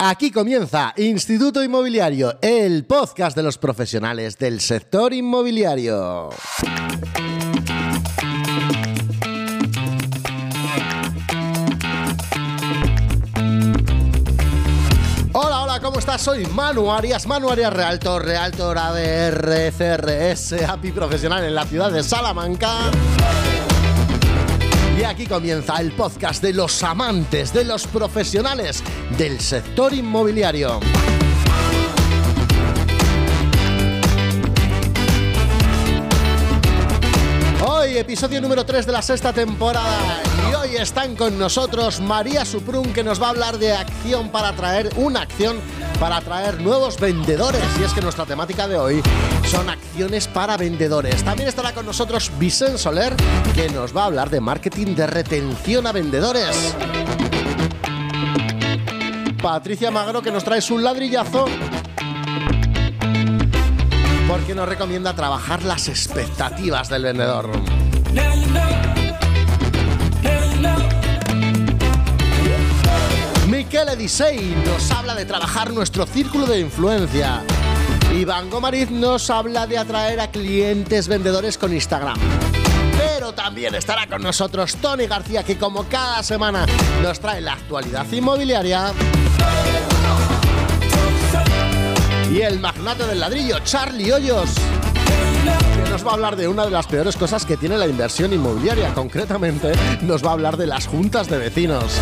Aquí comienza Instituto Inmobiliario, el podcast de los profesionales del sector inmobiliario. Hola, hola, ¿cómo estás? Soy Manu Arias, Manu Arias Realtor, Realtor ADR, CRS, API Profesional en la ciudad de Salamanca. Y aquí comienza el podcast de los amantes, de los profesionales del sector inmobiliario. Episodio número 3 de la sexta temporada. Y hoy están con nosotros María Suprun, que nos va a hablar de acción para atraer, una acción para atraer nuevos vendedores. Y es que nuestra temática de hoy son acciones para vendedores. También estará con nosotros Vicente Soler, que nos va a hablar de marketing de retención a vendedores. Patricia Magro, que nos trae un ladrillazo porque nos recomienda trabajar las expectativas del vendedor. Miquel Edisei nos habla de trabajar nuestro círculo de influencia. Iván Gomariz nos habla de atraer a clientes vendedores con Instagram. Pero también estará con nosotros Tony García, que como cada semana nos trae la actualidad inmobiliaria. Y el magnate del ladrillo, Charlie Hoyos, nos va a hablar de una de las peores cosas que tiene la inversión inmobiliaria. Concretamente, nos va a hablar de las juntas de vecinos.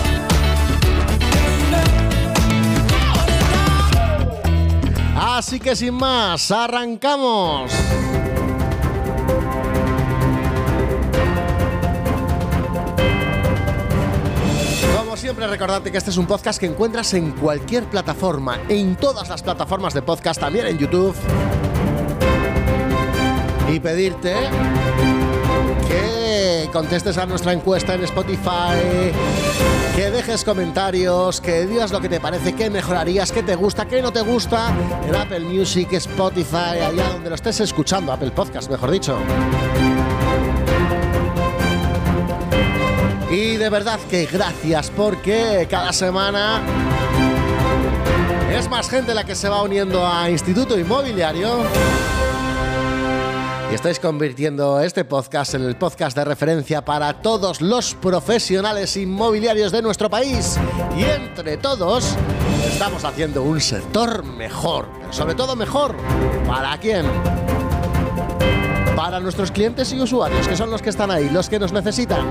Así que sin más, arrancamos. Siempre, recordarte que este es un podcast que encuentras en cualquier plataforma, en todas las plataformas de podcast, también en YouTube. Y pedirte que contestes a nuestra encuesta en Spotify, que dejes comentarios, que digas lo que te parece, qué mejorarías, qué te gusta, qué no te gusta en Apple Music, Spotify, allá donde lo estés escuchando, Apple Podcast, mejor dicho. Y de verdad que gracias porque cada semana es más gente la que se va uniendo a Instituto Inmobiliario. Y estáis convirtiendo este podcast en el podcast de referencia para todos los profesionales inmobiliarios de nuestro país. Y entre todos estamos haciendo un sector mejor, pero sobre todo mejor. ¿Para quién? Para nuestros clientes y usuarios, que son los que están ahí, los que nos necesitan.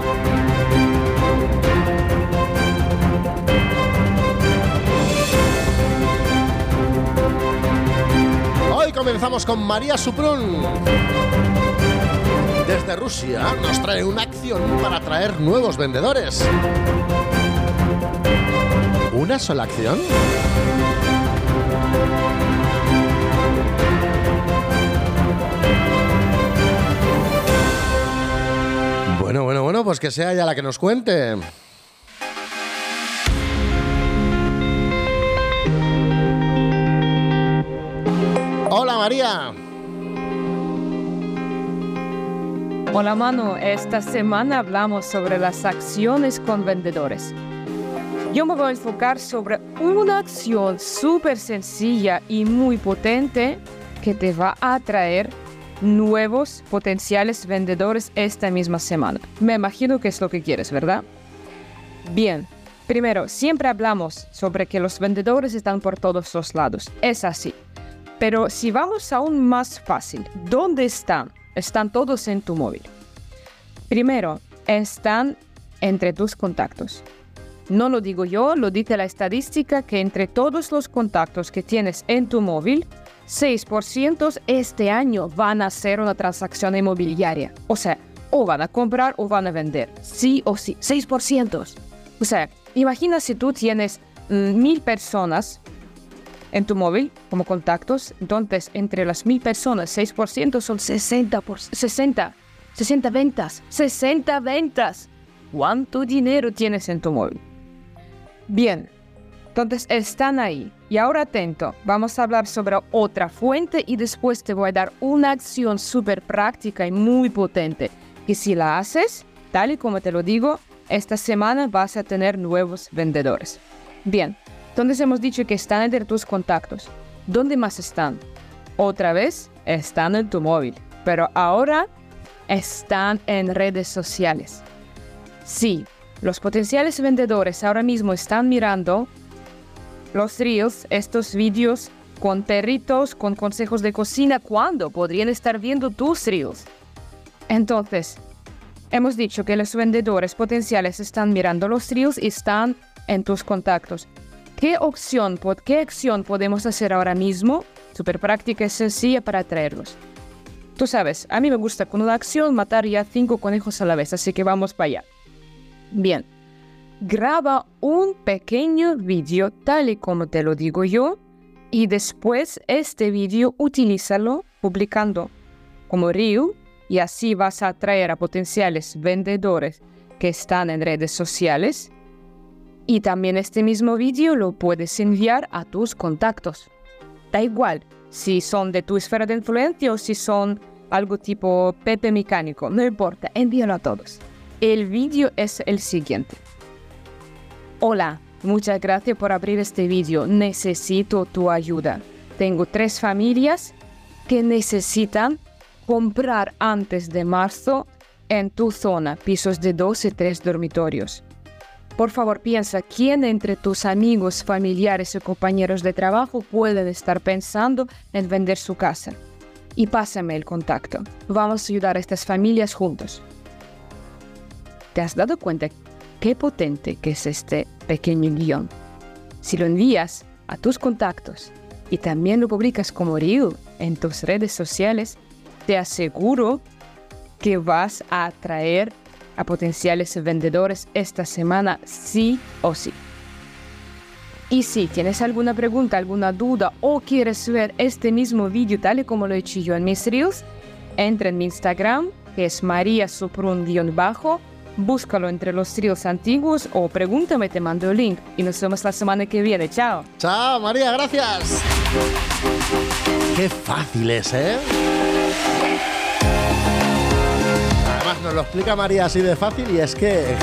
Comenzamos con María Suprun. Desde Rusia nos trae una acción para atraer nuevos vendedores. ¿Una sola acción? Bueno, bueno, bueno, pues que sea ella la que nos cuente. Hola María. Hola Manu, esta semana hablamos sobre las acciones con vendedores. Yo me voy a enfocar sobre una acción súper sencilla y muy potente que te va a atraer nuevos potenciales vendedores esta misma semana. Me imagino que es lo que quieres, ¿verdad? Bien, primero, siempre hablamos sobre que los vendedores están por todos los lados. Es así. Pero si vamos aún más fácil, ¿dónde están? Están todos en tu móvil. Primero, están entre tus contactos. No lo digo yo, lo dice la estadística que entre todos los contactos que tienes en tu móvil, 6% este año van a hacer una transacción inmobiliaria. O sea, o van a comprar o van a vender. Sí o sí, 6%. O sea, imagina si tú tienes mm, mil personas en tu móvil como contactos, entonces entre las mil personas, 6% son 60, por, 60, 60 ventas, 60 ventas. ¿Cuánto dinero tienes en tu móvil? Bien, entonces están ahí. Y ahora atento, vamos a hablar sobre otra fuente y después te voy a dar una acción súper práctica y muy potente, que si la haces, tal y como te lo digo, esta semana vas a tener nuevos vendedores. Bien, Entonces hemos dicho que están entre tus contactos. ¿Dónde más están? Otra vez, están en tu móvil, pero ahora están en redes sociales. Sí, los potenciales vendedores ahora mismo están mirando los reels, estos vídeos con perritos, con consejos de cocina, ¿cuándo podrían estar viendo tus reels? Entonces, hemos dicho que los vendedores potenciales están mirando los reels y están en tus contactos. ¿Qué opción, qué acción podemos hacer ahora mismo? Súper práctica y sencilla para atraerlos. Tú sabes, a mí me gusta con una acción matar ya cinco conejos a la vez, así que vamos para allá. Bien, graba un pequeño vídeo tal y como te lo digo yo y después este vídeo utilízalo publicando como reel y así vas a atraer a potenciales vendedores que están en redes sociales y también este mismo vídeo lo puedes enviar a tus contactos. Da igual si son de tu esfera de influencia o si son algo tipo Pepe Mecánico, no importa, envíalo a todos. El vídeo es el siguiente. Hola, muchas gracias por abrir este vídeo. Necesito tu ayuda. Tengo tres familias que necesitan comprar antes de marzo en tu zona pisos de dos y tres dormitorios. Por favor, piensa quién entre tus amigos, familiares o compañeros de trabajo pueden estar pensando en vender su casa. Y pásame el contacto. Vamos a ayudar a estas familias juntos. ¿Te has dado cuenta qué potente que es este pequeño guion? Si lo envías a tus contactos y también lo publicas como reel en tus redes sociales, te aseguro que vas a atraer a potenciales vendedores esta semana sí o sí. Y si tienes alguna pregunta, alguna duda o quieres ver este mismo vídeo tal y como lo he hecho yo en mis reels, entra en mi Instagram, que es María bajo búscalo entre los reels antiguos o pregúntame, te mando el link y nos vemos la semana que viene. Chao. Chao, María, gracias. Qué fácil es, ¿eh? Nos lo explica María así de fácil y es que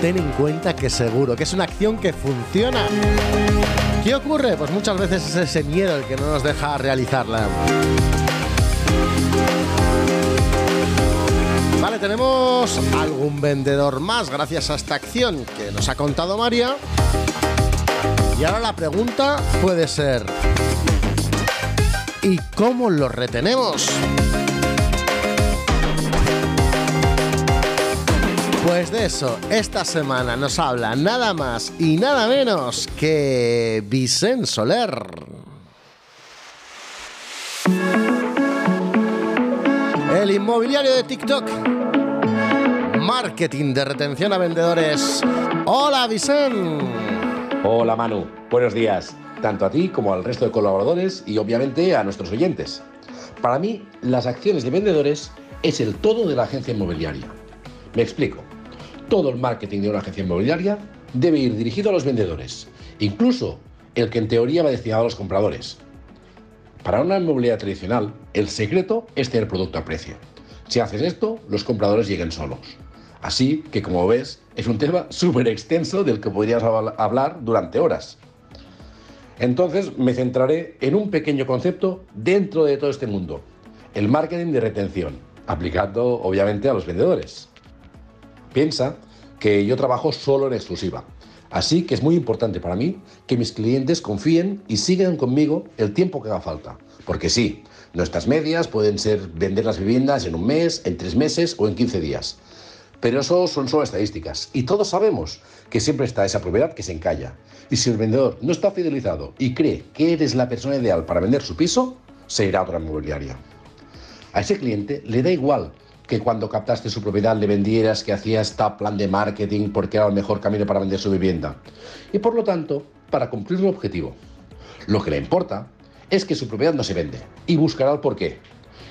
ten en cuenta que seguro, que es una acción que funciona. ¿Qué ocurre? Pues muchas veces es ese miedo el que no nos deja realizarla. Vale, tenemos algún vendedor más gracias a esta acción que nos ha contado María. Y ahora la pregunta puede ser, ¿y cómo lo retenemos? Pues de eso, esta semana nos habla nada más y nada menos que Vicente Soler. El inmobiliario de TikTok. Marketing de retención a vendedores. Hola Vicente. Hola Manu, buenos días, tanto a ti como al resto de colaboradores y obviamente a nuestros oyentes. Para mí, las acciones de vendedores es el todo de la agencia inmobiliaria. Me explico todo el marketing de una agencia inmobiliaria debe ir dirigido a los vendedores, incluso el que en teoría va destinado a los compradores. Para una inmobiliaria tradicional, el secreto es tener producto a precio. Si haces esto, los compradores lleguen solos. Así que, como ves, es un tema súper extenso del que podrías hablar durante horas. Entonces me centraré en un pequeño concepto dentro de todo este mundo, el marketing de retención, aplicando obviamente a los vendedores. Piensa que yo trabajo solo en exclusiva. Así que es muy importante para mí que mis clientes confíen y sigan conmigo el tiempo que haga falta. Porque sí, nuestras medias pueden ser vender las viviendas en un mes, en tres meses o en 15 días. Pero eso son solo estadísticas. Y todos sabemos que siempre está esa propiedad que se encalla. Y si el vendedor no está fidelizado y cree que eres la persona ideal para vender su piso, se irá a otra inmobiliaria. A ese cliente le da igual que cuando captaste su propiedad le vendieras, que hacías este plan de marketing porque era el mejor camino para vender su vivienda. Y por lo tanto, para cumplir el objetivo. Lo que le importa es que su propiedad no se vende y buscará el porqué.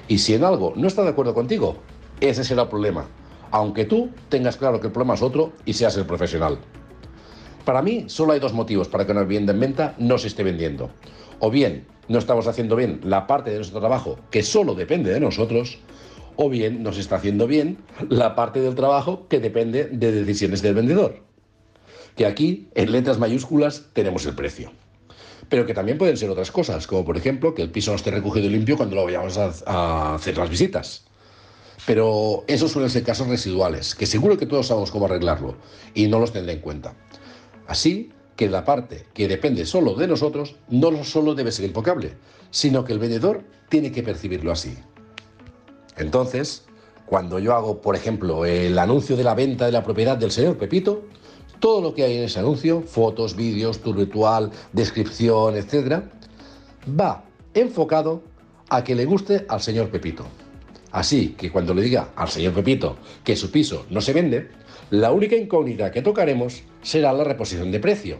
Y si en algo no está de acuerdo contigo, ese será el problema. Aunque tú tengas claro que el problema es otro y seas el profesional. Para mí solo hay dos motivos para que una vivienda en venta no se esté vendiendo. O bien no estamos haciendo bien la parte de nuestro trabajo que solo depende de nosotros, o bien nos está haciendo bien la parte del trabajo que depende de decisiones del vendedor. que aquí, en letras mayúsculas, tenemos el precio. Pero que también pueden ser otras cosas, como por ejemplo que el piso no esté recogido y limpio cuando lo vayamos a, hacer las visitas. Pero esos suelen ser casos residuales, que seguro que todos sabemos cómo arreglarlo y no los tendré en cuenta. Así que la parte que depende solo de nosotros no solo debe ser impocable, sino que el vendedor tiene que percibirlo así. Entonces, cuando yo hago, por ejemplo, el anuncio de la venta de la propiedad del señor Pepito, todo lo que hay en ese anuncio, fotos, vídeos, tu ritual, descripción, etc., va enfocado a que le guste al señor Pepito. Así que cuando le diga al señor Pepito que su piso no se vende, la única incógnita que tocaremos será la reposición de precio.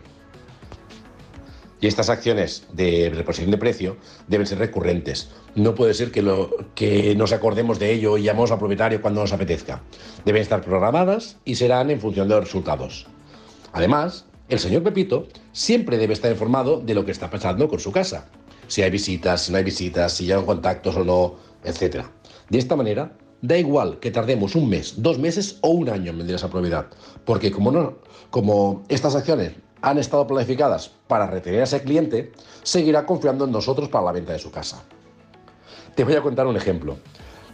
Y estas acciones de reposición de precio deben ser recurrentes. No puede ser que, nos acordemos de ello y llamemos al propietario cuando nos apetezca. Deben estar programadas y serán en función de los resultados. Además, el señor Pepito siempre debe estar informado de lo que está pasando con su casa. Si hay visitas, si no hay visitas, si llegan contactos o no, etc. De esta manera, da igual que tardemos un mes, dos meses o un año en vender esa propiedad, porque como, como estas acciones han estado planificadas para retener a ese cliente, seguirá confiando en nosotros para la venta de su casa. Te voy a contar un ejemplo.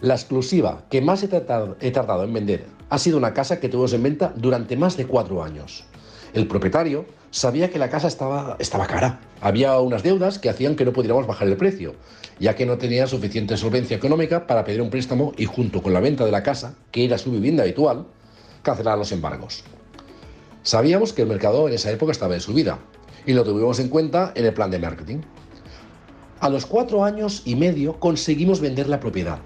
La exclusiva que más he tardado, en vender ha sido una casa que tuvimos en venta durante más de cuatro años. El propietario sabía que la casa estaba, estaba cara. Había unas deudas que hacían que no pudiéramos bajar el precio, ya que no tenía suficiente solvencia económica para pedir un préstamo y junto con la venta de la casa, que era su vivienda habitual, cancelar los embargos. Sabíamos que el mercado en esa época estaba en subida y lo tuvimos en cuenta en el plan de marketing. A los cuatro años y medio conseguimos vender la propiedad.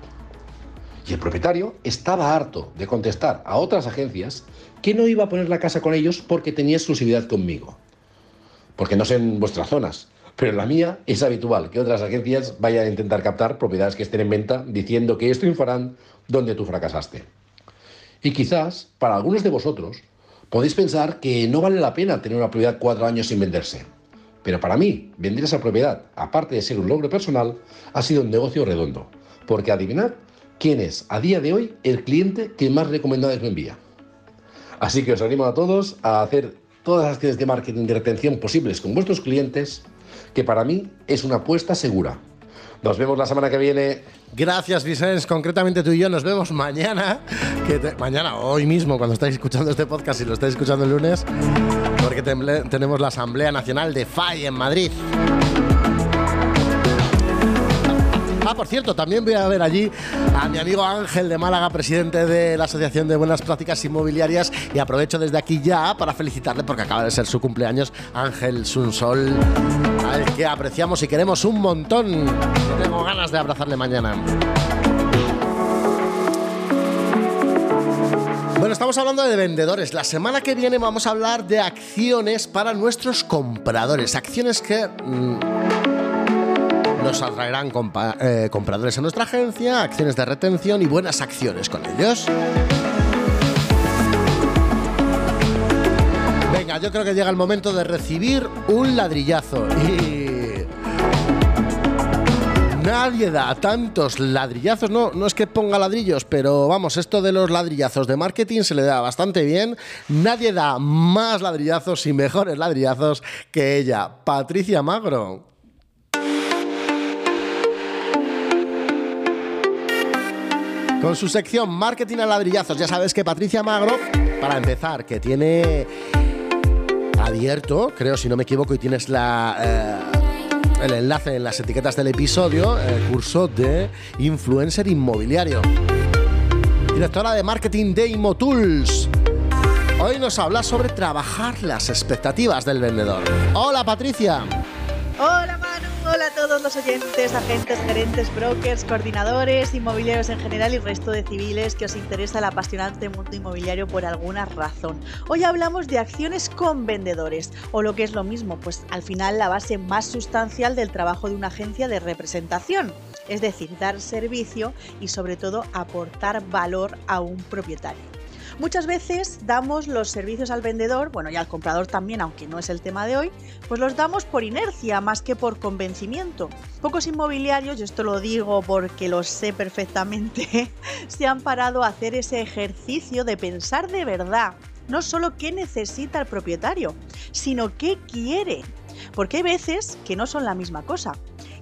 Y el propietario estaba harto de contestar a otras agencias que no iba a poner la casa con ellos porque tenía exclusividad conmigo. Porque no sé en vuestras zonas, pero en la mía es habitual que otras agencias vayan a intentar captar propiedades que estén en venta diciendo que esto triunfarán donde tú fracasaste. Y quizás, para algunos de vosotros, podéis pensar que no vale la pena tener una propiedad cuatro años sin venderse. Pero para mí, vender esa propiedad, aparte de ser un logro personal, ha sido un negocio redondo. Porque adivinad quién es a día de hoy el cliente que más recomendadas me envía. Así que os animo a todos a hacer todas las acciones de marketing de retención posibles con vuestros clientes, que para mí es una apuesta segura. Nos vemos la semana que viene. Gracias, Vicens. Concretamente tú y yo nos vemos mañana. Que mañana, hoy mismo, cuando estáis escuchando este podcast y lo estáis escuchando el lunes, tenemos la Asamblea Nacional de FAI en Madrid. Ah, por cierto, también voy a ver allí a mi amigo Ángel de Málaga, presidente de la Asociación de Buenas Prácticas Inmobiliarias, y aprovecho desde aquí ya para felicitarle porque acaba de ser su cumpleaños, Ángel Sunsol, al que apreciamos y queremos un montón. tengo ganas de abrazarle mañana. Estamos hablando de vendedores. La semana que viene vamos a hablar de acciones para nuestros compradores. Acciones que... Mm, nos atraerán eh, compradores a nuestra agencia, acciones de retención y buenas acciones con ellos. Venga, yo creo que llega el momento de recibir un ladrillazo. Nadie da tantos ladrillazos, no, no es que ponga ladrillos, pero vamos, esto de los ladrillazos de marketing se le da bastante bien. Nadie da más ladrillazos y mejores ladrillazos que ella, Patricia Magro. con su sección Marketing a ladrillazos. Ya sabes que Patricia Magro, para empezar, que tiene abierto, creo si no me equivoco, y tienes la... Eh, el enlace en las etiquetas del episodio, el curso de influencer inmobiliario. Directora de marketing de Imotools. Hoy nos habla sobre trabajar las expectativas del vendedor. Hola Patricia. Hola Manu, hola a todos los oyentes, agentes, gerentes, brokers, coordinadores, inmobiliarios en general y resto de civiles que os interesa el apasionante mundo inmobiliario por alguna razón. Hoy hablamos de acciones con vendedores, o lo que es lo mismo, pues al final la base más sustancial del trabajo de una agencia de representación, es decir, dar servicio y sobre todo aportar valor a un propietario. Muchas veces damos los servicios al vendedor, bueno, y al comprador también, aunque no es el tema de hoy, pues los damos por inercia más que por convencimiento. Pocos inmobiliarios, y esto lo digo porque lo sé perfectamente, se han parado a hacer ese ejercicio de pensar de verdad no solo qué necesita el propietario, sino qué quiere. Porque hay veces que no son la misma cosa.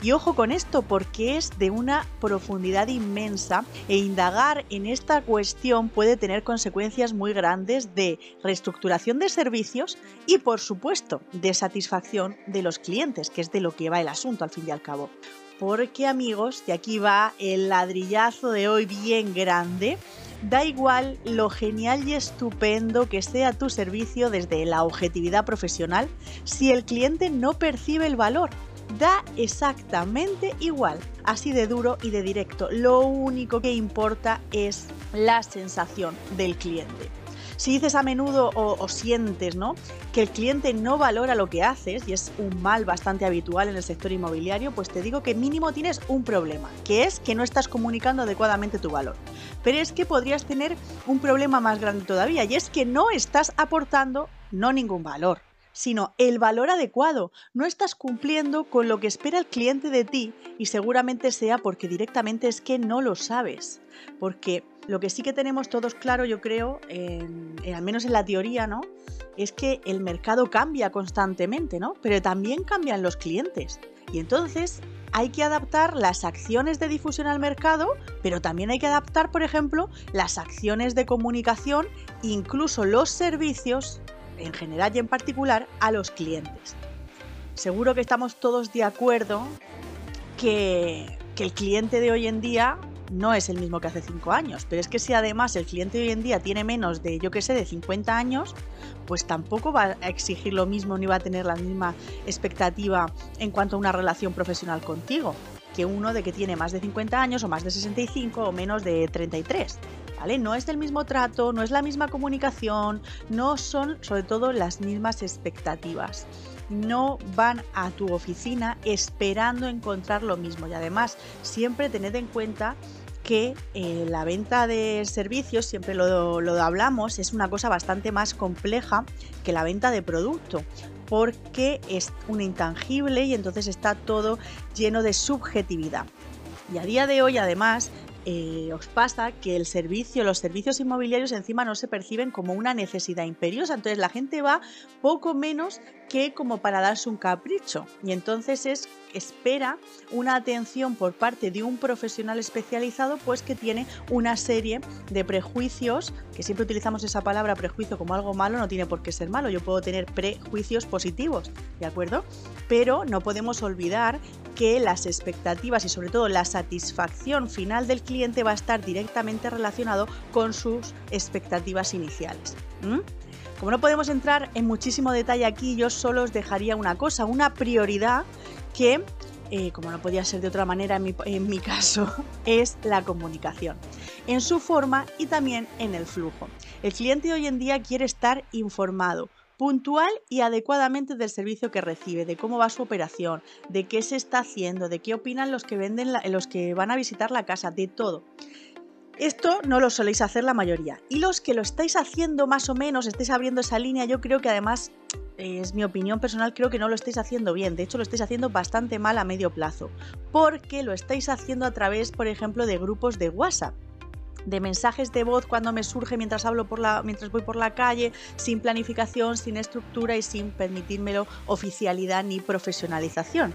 Y ojo con esto porque es de una profundidad inmensa e indagar en esta cuestión puede tener consecuencias muy grandes de reestructuración de servicios y por supuesto de satisfacción de los clientes, que es de lo que va el asunto al fin y al cabo. Porque amigos, y aquí va el ladrillazo de hoy bien grande, Da igual lo genial y estupendo que sea tu servicio desde la objetividad profesional si el cliente no percibe el valor da exactamente igual, así de duro y de directo. Lo único que importa es la sensación del cliente. Si dices a menudo o, sientes ¿no? que el cliente no valora lo que haces, y es un mal bastante habitual en el sector inmobiliario, pues te digo que mínimo tienes un problema, que es que no estás comunicando adecuadamente tu valor. Pero es que podrías tener un problema más grande todavía, y es que no estás aportando no ningún valor sino el valor adecuado. No estás cumpliendo con lo que espera el cliente de ti y seguramente sea porque directamente es que no lo sabes. Porque lo que sí que tenemos todos claro, yo creo, al menos en la teoría, ¿no? Es que el mercado cambia constantemente, ¿no? Pero también cambian los clientes. Y entonces hay que adaptar las acciones de difusión al mercado, pero también hay que adaptar, por ejemplo, las acciones de comunicación, incluso los servicios en general y en particular a los clientes. Seguro que estamos todos de acuerdo que, el cliente de hoy en día no es el mismo que hace 5 años, pero es que si además el cliente de hoy en día tiene menos de, yo que sé, de 50 años, pues tampoco va a exigir lo mismo ni va a tener la misma expectativa en cuanto a una relación profesional contigo que uno de que tiene más de 50 años o más de 65 o menos de 33. No es del mismo trato, no es la misma comunicación, no son sobre todo las mismas expectativas. No van a tu oficina esperando encontrar lo mismo y además siempre tened en cuenta que eh, la venta de servicios, siempre lo, lo hablamos, es una cosa bastante más compleja que la venta de producto porque es un intangible y entonces está todo lleno de subjetividad. Y a día de hoy, además, eh, os pasa que el servicio, los servicios inmobiliarios encima no se perciben como una necesidad imperiosa. Entonces la gente va poco menos que como para darse un capricho. Y entonces es espera una atención por parte de un profesional especializado, pues que tiene una serie de prejuicios, que siempre utilizamos esa palabra prejuicio como algo malo, no tiene por qué ser malo. Yo puedo tener prejuicios positivos, ¿de acuerdo? Pero no podemos olvidar que las expectativas y sobre todo la satisfacción final del cliente va a estar directamente relacionado con sus expectativas iniciales. Como no podemos entrar en muchísimo detalle aquí, yo solo os dejaría una cosa, una prioridad que, eh, como no podía ser de otra manera en mi, en mi caso, es la comunicación, en su forma y también en el flujo. El cliente hoy en día quiere estar informado, puntual y adecuadamente del servicio que recibe, de cómo va su operación, de qué se está haciendo, de qué opinan los que venden los que van a visitar la casa, de todo. Esto no lo soléis hacer la mayoría. Y los que lo estáis haciendo más o menos, estáis abriendo esa línea, yo creo que además, es mi opinión personal, creo que no lo estáis haciendo bien. De hecho, lo estáis haciendo bastante mal a medio plazo. Porque lo estáis haciendo a través, por ejemplo, de grupos de WhatsApp de mensajes de voz cuando me surge mientras hablo por la mientras voy por la calle, sin planificación, sin estructura y sin permitírmelo oficialidad ni profesionalización.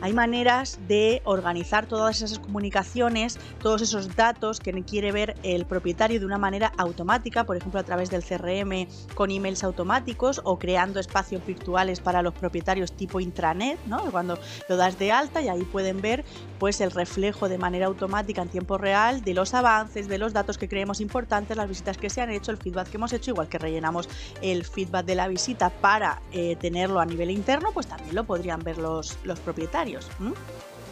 Hay maneras de organizar todas esas comunicaciones, todos esos datos que quiere ver el propietario de una manera automática, por ejemplo a través del CRM con emails automáticos o creando espacios virtuales para los propietarios tipo intranet, ¿no? cuando lo das de alta y ahí pueden ver pues el reflejo de manera automática en tiempo real de los avances, de los datos que creemos importantes, las visitas que se han hecho, el feedback que hemos hecho, igual que rellenamos el feedback de la visita para eh, tenerlo a nivel interno, pues también lo podrían ver los, los propietarios.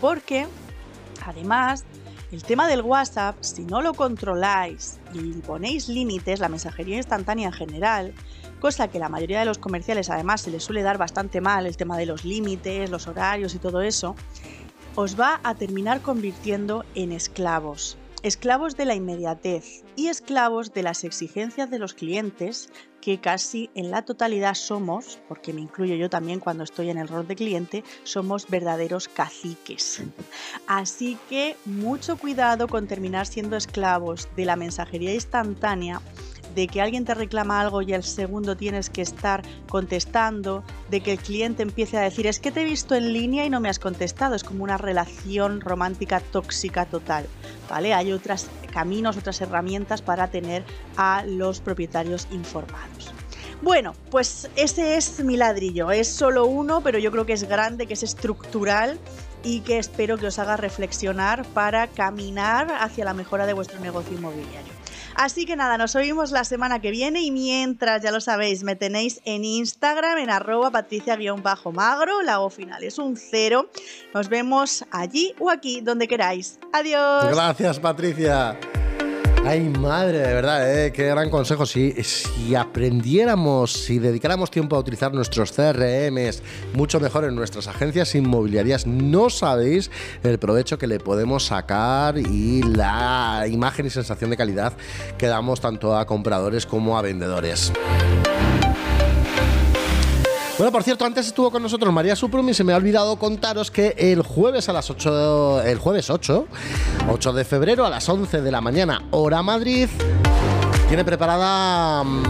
Porque, además, el tema del WhatsApp, si no lo controláis y ponéis límites, la mensajería instantánea en general, cosa que la mayoría de los comerciales además se les suele dar bastante mal, el tema de los límites, los horarios y todo eso, os va a terminar convirtiendo en esclavos esclavos de la inmediatez y esclavos de las exigencias de los clientes que casi en la totalidad somos, porque me incluyo yo también cuando estoy en el rol de cliente, somos verdaderos caciques. Así que mucho cuidado con terminar siendo esclavos de la mensajería instantánea de que alguien te reclama algo y al segundo tienes que estar contestando, de que el cliente empiece a decir es que te he visto en línea y no me has contestado, es como una relación romántica tóxica total, ¿vale? Hay otros caminos, otras herramientas para tener a los propietarios informados. Bueno, pues ese es mi ladrillo. Es solo uno, pero yo creo que es grande, que es estructural y que espero que os haga reflexionar para caminar hacia la mejora de vuestro negocio inmobiliario. Así que nada, nos oímos la semana que viene y mientras, ya lo sabéis, me tenéis en Instagram en arroba patricia-magro, la O final es un cero. Nos vemos allí o aquí, donde queráis. Adiós. Gracias, Patricia. Ay, madre, de verdad, ¿eh? qué gran consejo. Si, si aprendiéramos, si dedicáramos tiempo a utilizar nuestros CRMs mucho mejor en nuestras agencias inmobiliarias, no sabéis el provecho que le podemos sacar y la imagen y sensación de calidad que damos tanto a compradores como a vendedores. Bueno, por cierto, antes estuvo con nosotros María Suprum y se me ha olvidado contaros que el jueves a las 8, el jueves 8, 8 de febrero a las 11 de la mañana, hora Madrid, tiene preparada mm,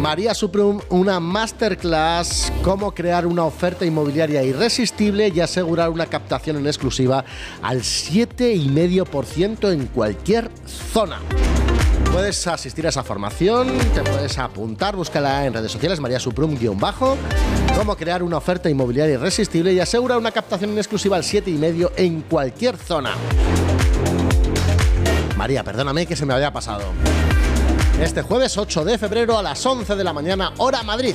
María Suprum una masterclass cómo crear una oferta inmobiliaria irresistible y asegurar una captación en exclusiva al 7,5% en cualquier zona. Puedes asistir a esa formación, te puedes apuntar, búscala en redes sociales, María Suprum-bajo, cómo crear una oferta inmobiliaria irresistible y asegurar una captación en exclusiva al 7,5 en cualquier zona. María, perdóname que se me había pasado. Este jueves 8 de febrero a las 11 de la mañana, hora Madrid.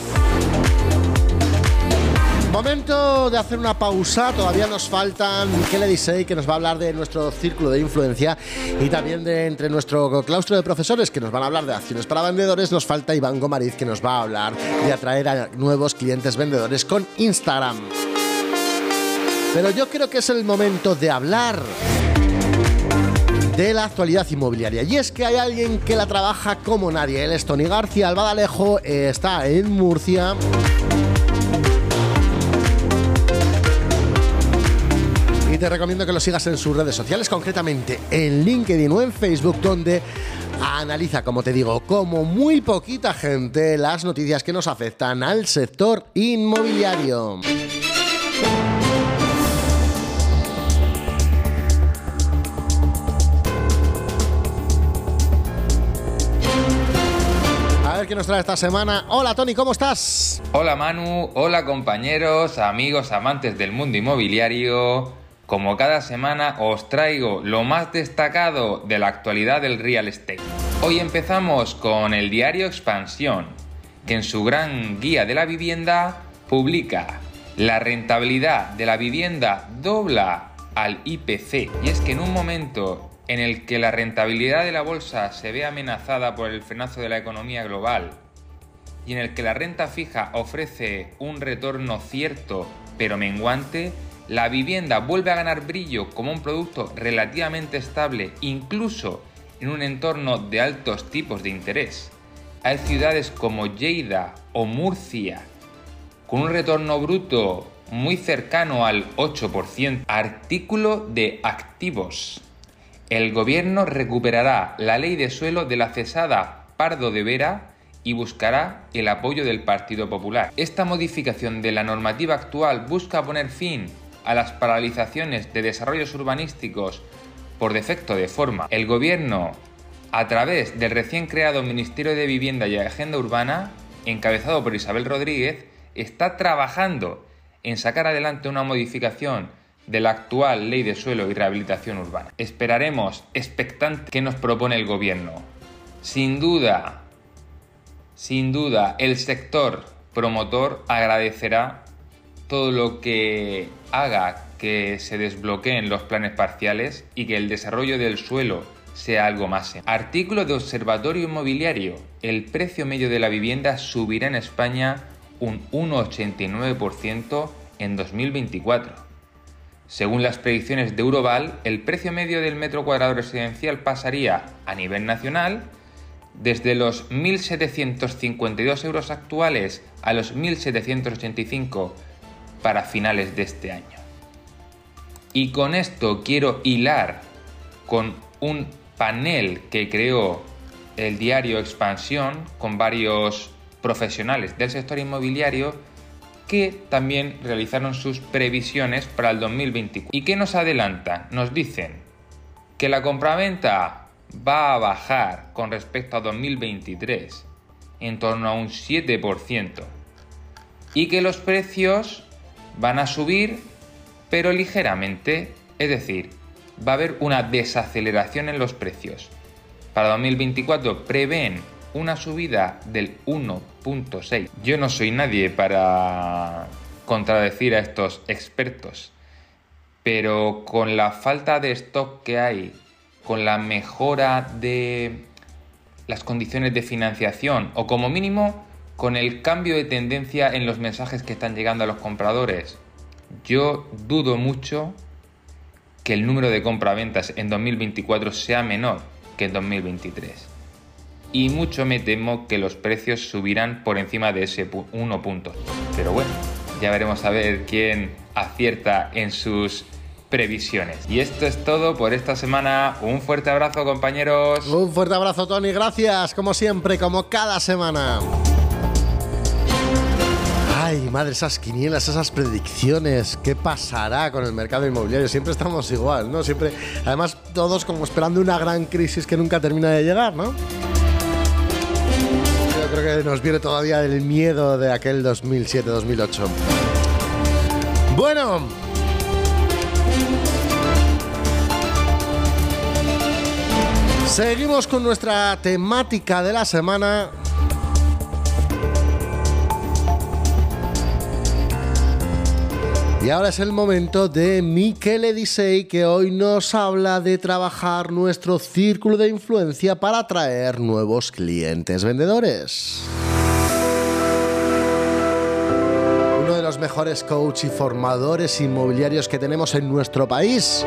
Momento de hacer una pausa, todavía nos faltan Miquel Edisei, que nos va a hablar de nuestro círculo de influencia, y también de entre nuestro claustro de profesores, que nos van a hablar de acciones para vendedores, nos falta Iván Gomariz, que nos va a hablar de atraer a nuevos clientes vendedores con Instagram. Pero yo creo que es el momento de hablar de la actualidad inmobiliaria. Y es que hay alguien que la trabaja como nadie. Él es Tony García Albadalejo, eh, está en Murcia. Y te recomiendo que lo sigas en sus redes sociales, concretamente en LinkedIn o en Facebook, donde analiza, como te digo, como muy poquita gente, las noticias que nos afectan al sector inmobiliario. A ver qué nos trae esta semana. Hola Tony, ¿cómo estás? Hola Manu, hola compañeros, amigos, amantes del mundo inmobiliario. Como cada semana os traigo lo más destacado de la actualidad del real estate. Hoy empezamos con el diario Expansión, que en su gran guía de la vivienda publica la rentabilidad de la vivienda dobla al IPC. Y es que en un momento en el que la rentabilidad de la bolsa se ve amenazada por el frenazo de la economía global y en el que la renta fija ofrece un retorno cierto pero menguante, la vivienda vuelve a ganar brillo como un producto relativamente estable incluso en un entorno de altos tipos de interés. Hay ciudades como Lleida o Murcia con un retorno bruto muy cercano al 8%. Artículo de activos. El gobierno recuperará la ley de suelo de la cesada Pardo de Vera y buscará el apoyo del Partido Popular. Esta modificación de la normativa actual busca poner fin a las paralizaciones de desarrollos urbanísticos por defecto de forma. El gobierno, a través del recién creado Ministerio de Vivienda y Agenda Urbana, encabezado por Isabel Rodríguez, está trabajando en sacar adelante una modificación de la actual ley de suelo y rehabilitación urbana. Esperaremos expectante qué nos propone el gobierno. Sin duda, sin duda, el sector promotor agradecerá todo lo que haga que se desbloqueen los planes parciales y que el desarrollo del suelo sea algo más. Artículo de Observatorio Inmobiliario. El precio medio de la vivienda subirá en España un 1,89% en 2024. Según las predicciones de Euroval, el precio medio del metro cuadrado residencial pasaría a nivel nacional desde los 1.752 euros actuales a los 1.785 para finales de este año. Y con esto quiero hilar con un panel que creó el diario Expansión con varios profesionales del sector inmobiliario que también realizaron sus previsiones para el 2024. ¿Y qué nos adelantan? Nos dicen que la compraventa va a bajar con respecto a 2023 en torno a un 7% y que los precios van a subir pero ligeramente, es decir, va a haber una desaceleración en los precios. Para 2024 prevén una subida del 1.6. Yo no soy nadie para contradecir a estos expertos, pero con la falta de stock que hay, con la mejora de las condiciones de financiación o como mínimo con el cambio de tendencia en los mensajes que están llegando a los compradores, yo dudo mucho que el número de compraventas en 2024 sea menor que en 2023 y mucho me temo que los precios subirán por encima de ese 1 punto. Pero bueno, ya veremos a ver quién acierta en sus previsiones. Y esto es todo por esta semana. Un fuerte abrazo compañeros. Un fuerte abrazo Tony, gracias como siempre, como cada semana. Ay, madre, esas quinielas, esas predicciones, ¿qué pasará con el mercado inmobiliario? Siempre estamos igual, ¿no? Siempre, además, todos como esperando una gran crisis que nunca termina de llegar, ¿no? creo que nos viene todavía el miedo de aquel 2007-2008. Bueno. Seguimos con nuestra temática de la semana Y ahora es el momento de Michele Disei que hoy nos habla de trabajar nuestro círculo de influencia para atraer nuevos clientes vendedores. Uno de los mejores coach y formadores inmobiliarios que tenemos en nuestro país.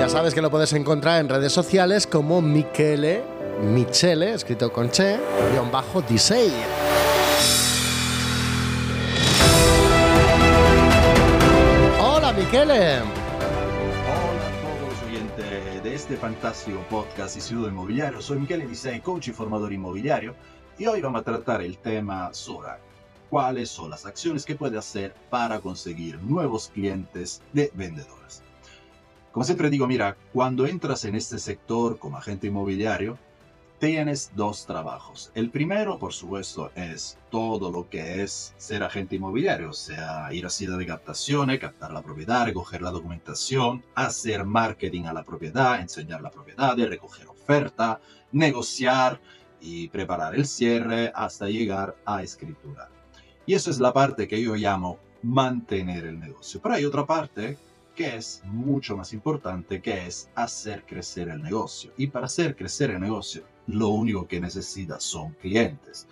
Ya sabes que lo puedes encontrar en redes sociales como Michele, Michele, escrito con Che, guion bajo Disei. Michele. Hola a todos los oyentes de este fantástico podcast y Ciudad Inmobiliario. Soy Michele Disei, coach y formador inmobiliario, y hoy vamos a tratar el tema sobre cuáles son las acciones que puede hacer para conseguir nuevos clientes de vendedores. Como siempre digo, mira, cuando entras en este sector como agente inmobiliario, tienes dos trabajos. El primero, por supuesto, es todo lo que es ser agente inmobiliario, o sea, ir a ciudad de captaciones, captar la propiedad, recoger la documentación, hacer marketing a la propiedad, enseñar la propiedad, recoger oferta, negociar y preparar el cierre hasta llegar a escritura. Y eso es la parte que yo llamo mantener el negocio. Pero hay otra parte que es mucho más importante, que es hacer crecer el negocio. Y para hacer crecer el negocio, lo único que necesitas son clientes.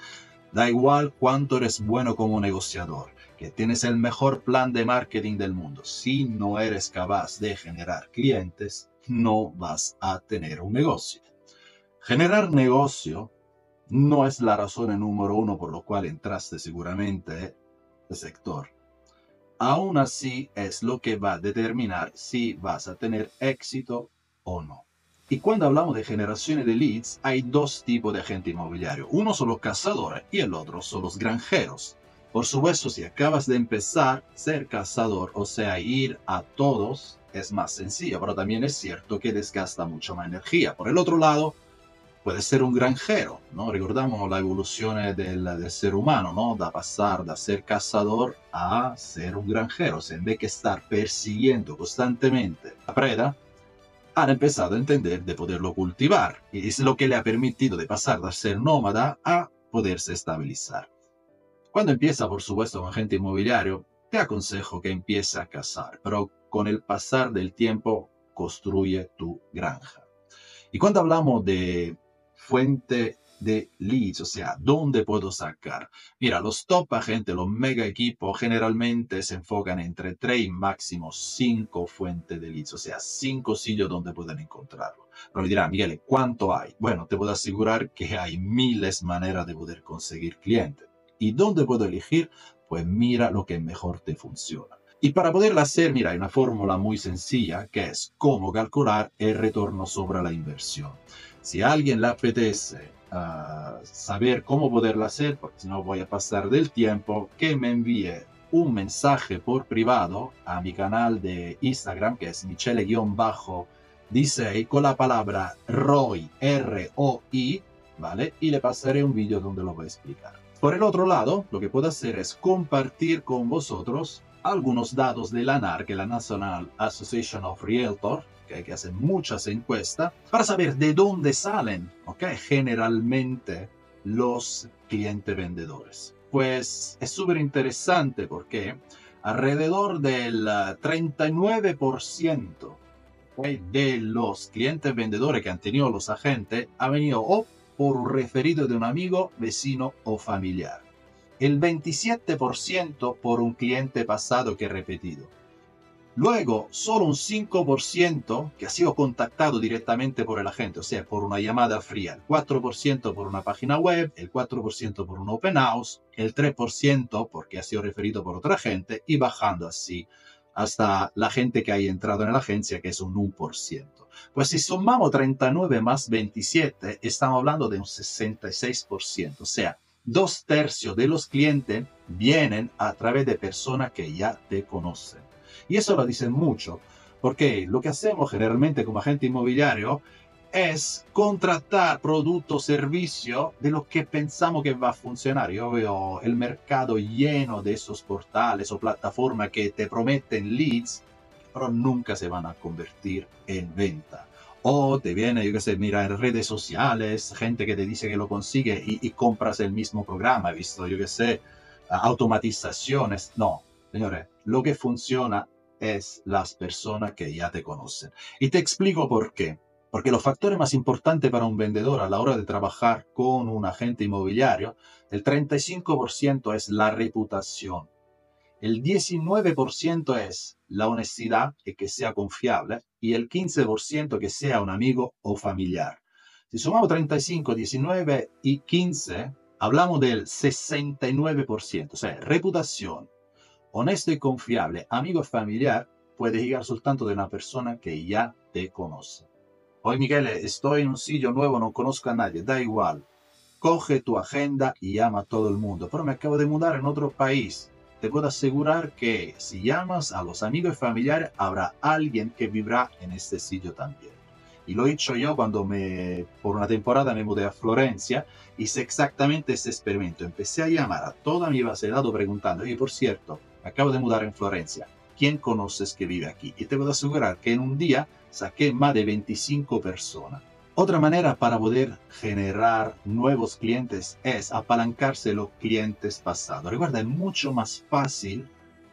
Da igual cuánto eres bueno como negociador, que tienes el mejor plan de marketing del mundo. Si no eres capaz de generar clientes, no vas a tener un negocio. Generar negocio no es la razón número uno por lo cual entraste seguramente el sector aún así es lo que va a determinar si vas a tener éxito o no. Y cuando hablamos de generaciones de leads, hay dos tipos de agente inmobiliario. Uno son los cazadores y el otro son los granjeros. Por supuesto, si acabas de empezar, ser cazador, o sea, ir a todos, es más sencillo, pero también es cierto que desgasta mucho más energía. Por el otro lado, puede ser un granjero, ¿no? Recordamos la evolución del, del, ser humano, ¿no? Da pasar de ser cazador a ser un granjero. O sea, en vez de estar persiguiendo constantemente la preda, han empezado a entender de poderlo cultivar. Y es lo que le ha permitido de pasar de ser nómada a poderse estabilizar. Cuando empieza, por supuesto, un agente inmobiliario, te aconsejo que empiece a cazar, pero con el pasar del tiempo construye tu granja. Y cuando hablamos de fuente de leads, o sea, ¿dónde puedo sacar? Mira, los top agentes, los mega equipos generalmente se enfocan entre 3 y máximo 5 fuentes de leads, o sea, 5 sitios donde pueden encontrarlo. Pero me dirá, Miguel, ¿cuánto hay? Bueno, te puedo asegurar que hay miles de maneras de poder conseguir clientes. ¿Y dónde puedo elegir? Pues mira lo que mejor te funciona. Y para poderla hacer, mira, hay una fórmula muy sencilla que es cómo calcular el retorno sobre la inversión. Si a alguien le apetece saber cómo poderlo hacer, porque si no voy a pasar del tiempo, que me envíe un mensaje por privado a mi canal de Instagram, que es michele-dice con la palabra ROI, R-O-I, ¿vale? Y le pasaré un vídeo donde lo voy a explicar. Por el otro lado, lo que puedo hacer es compartir con vosotros algunos datos de la NAR, que es la National Association of Realtors, que hace muchas encuestas, para saber de dónde salen ¿okay? generalmente los clientes vendedores. Pues es súper interesante porque alrededor del 39% ¿okay? de los clientes vendedores que han tenido los agentes ha venido o por un referido de un amigo, vecino o familiar. El 27% por un cliente pasado que repetido. Luego, solo un 5% que ha sido contactado directamente por el agente, o sea, por una llamada fría, el 4% por una página web, el 4% por un open house, el 3% porque ha sido referido por otra gente y bajando así hasta la gente que ha entrado en la agencia, que es un 1%. Pues si sumamos 39 más 27, estamos hablando de un 66%, o sea, dos tercios de los clientes vienen a través de personas que ya te conocen. Y eso lo dicen mucho, porque lo que hacemos generalmente como agente inmobiliario es contratar producto o servicio de lo que pensamos que va a funcionar. Yo veo el mercado lleno de esos portales o plataformas que te prometen leads, pero nunca se van a convertir en venta. O te viene, yo qué sé, mira en redes sociales, gente que te dice que lo consigue y, y compras el mismo programa. Visto, yo qué sé, automatizaciones. No, señores, lo que funciona es las personas que ya te conocen. Y te explico por qué. Porque los factores más importantes para un vendedor a la hora de trabajar con un agente inmobiliario, el 35% es la reputación. El 19% es la honestidad y que sea confiable y el 15% que sea un amigo o familiar. Si sumamos 35, 19 y 15, hablamos del 69%, o sea, reputación, honesto y confiable, amigo familiar, puede llegar soltanto de una persona que ya te conoce. Hoy, Miguel, estoy en un sitio nuevo, no conozco a nadie, da igual. Coge tu agenda y llama a todo el mundo. Pero me acabo de mudar en otro país te puedo asegurar que si llamas a los amigos y familiares, habrá alguien que vivirá en este sitio también. Y lo he hecho yo cuando me, por una temporada me mudé a Florencia, hice exactamente ese experimento. Empecé a llamar a toda mi base de datos preguntando, y por cierto, acabo de mudar en Florencia, ¿quién conoces que vive aquí? Y te puedo asegurar que en un día saqué más de 25 personas. Otra manera para poder generar nuevos clientes es apalancarse los clientes pasados. Recuerda, es mucho más fácil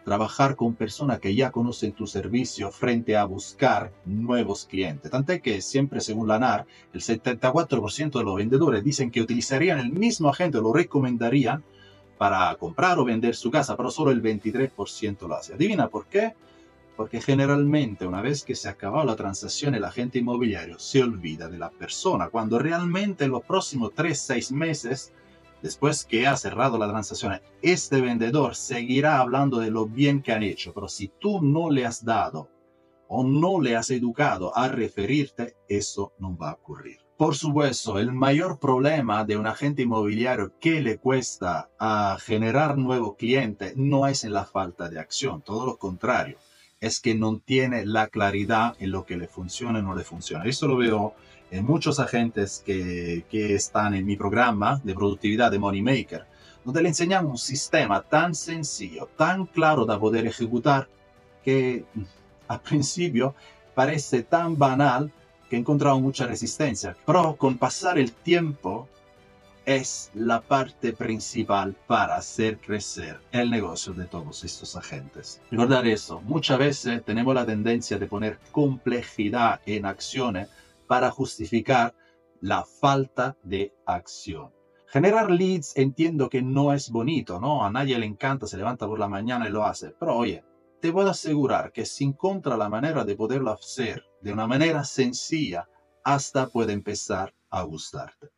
trabajar con personas que ya conocen tu servicio frente a buscar nuevos clientes. Tanto que siempre, según la NAR, el 74% de los vendedores dicen que utilizarían el mismo agente, lo recomendarían para comprar o vender su casa, pero solo el 23% lo hace. ¿Adivina por qué? porque generalmente una vez que se ha la transacción el agente inmobiliario se olvida de la persona, cuando realmente en los próximos 3-6 meses, después que ha cerrado la transacción, este vendedor seguirá hablando de lo bien que han hecho, pero si tú no le has dado o no le has educado a referirte, eso no va a ocurrir. Por supuesto, el mayor problema de un agente inmobiliario que le cuesta a generar nuevo cliente no es en la falta de acción, todo lo contrario es que no tiene la claridad en lo que le funciona y no le funciona. Esto lo veo en muchos agentes que, que están en mi programa de productividad de Moneymaker, donde le enseñamos un sistema tan sencillo, tan claro de poder ejecutar, que al principio parece tan banal que he mucha resistencia. Pero con pasar el tiempo es la parte principal para hacer crecer el negocio de todos estos agentes. Recordar eso, muchas veces tenemos la tendencia de poner complejidad en acciones para justificar la falta de acción. Generar leads entiendo que no es bonito, ¿no? A nadie le encanta, se levanta por la mañana y lo hace. Pero oye, te puedo asegurar que si encuentra la manera de poderlo hacer de una manera sencilla, hasta puede empezar a gustarte.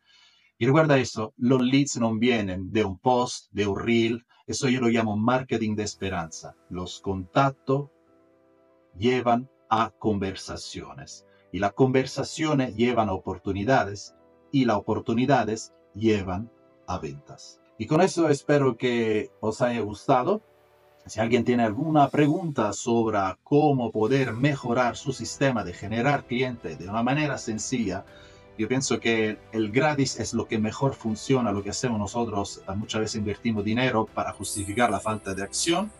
Y recuerda eso, los leads no vienen de un post, de un reel, eso yo lo llamo marketing de esperanza. Los contactos llevan a conversaciones. y las conversaciones llevan a oportunidades y las oportunidades llevan a ventas. Y con eso espero que os haya gustado. Si alguien tiene alguna pregunta sobre cómo poder mejorar su sistema de generar clientes de una manera sencilla, yo pienso que el gratis es lo que mejor funciona, lo que hacemos nosotros. Muchas veces invertimos dinero para justificar la falta de acción.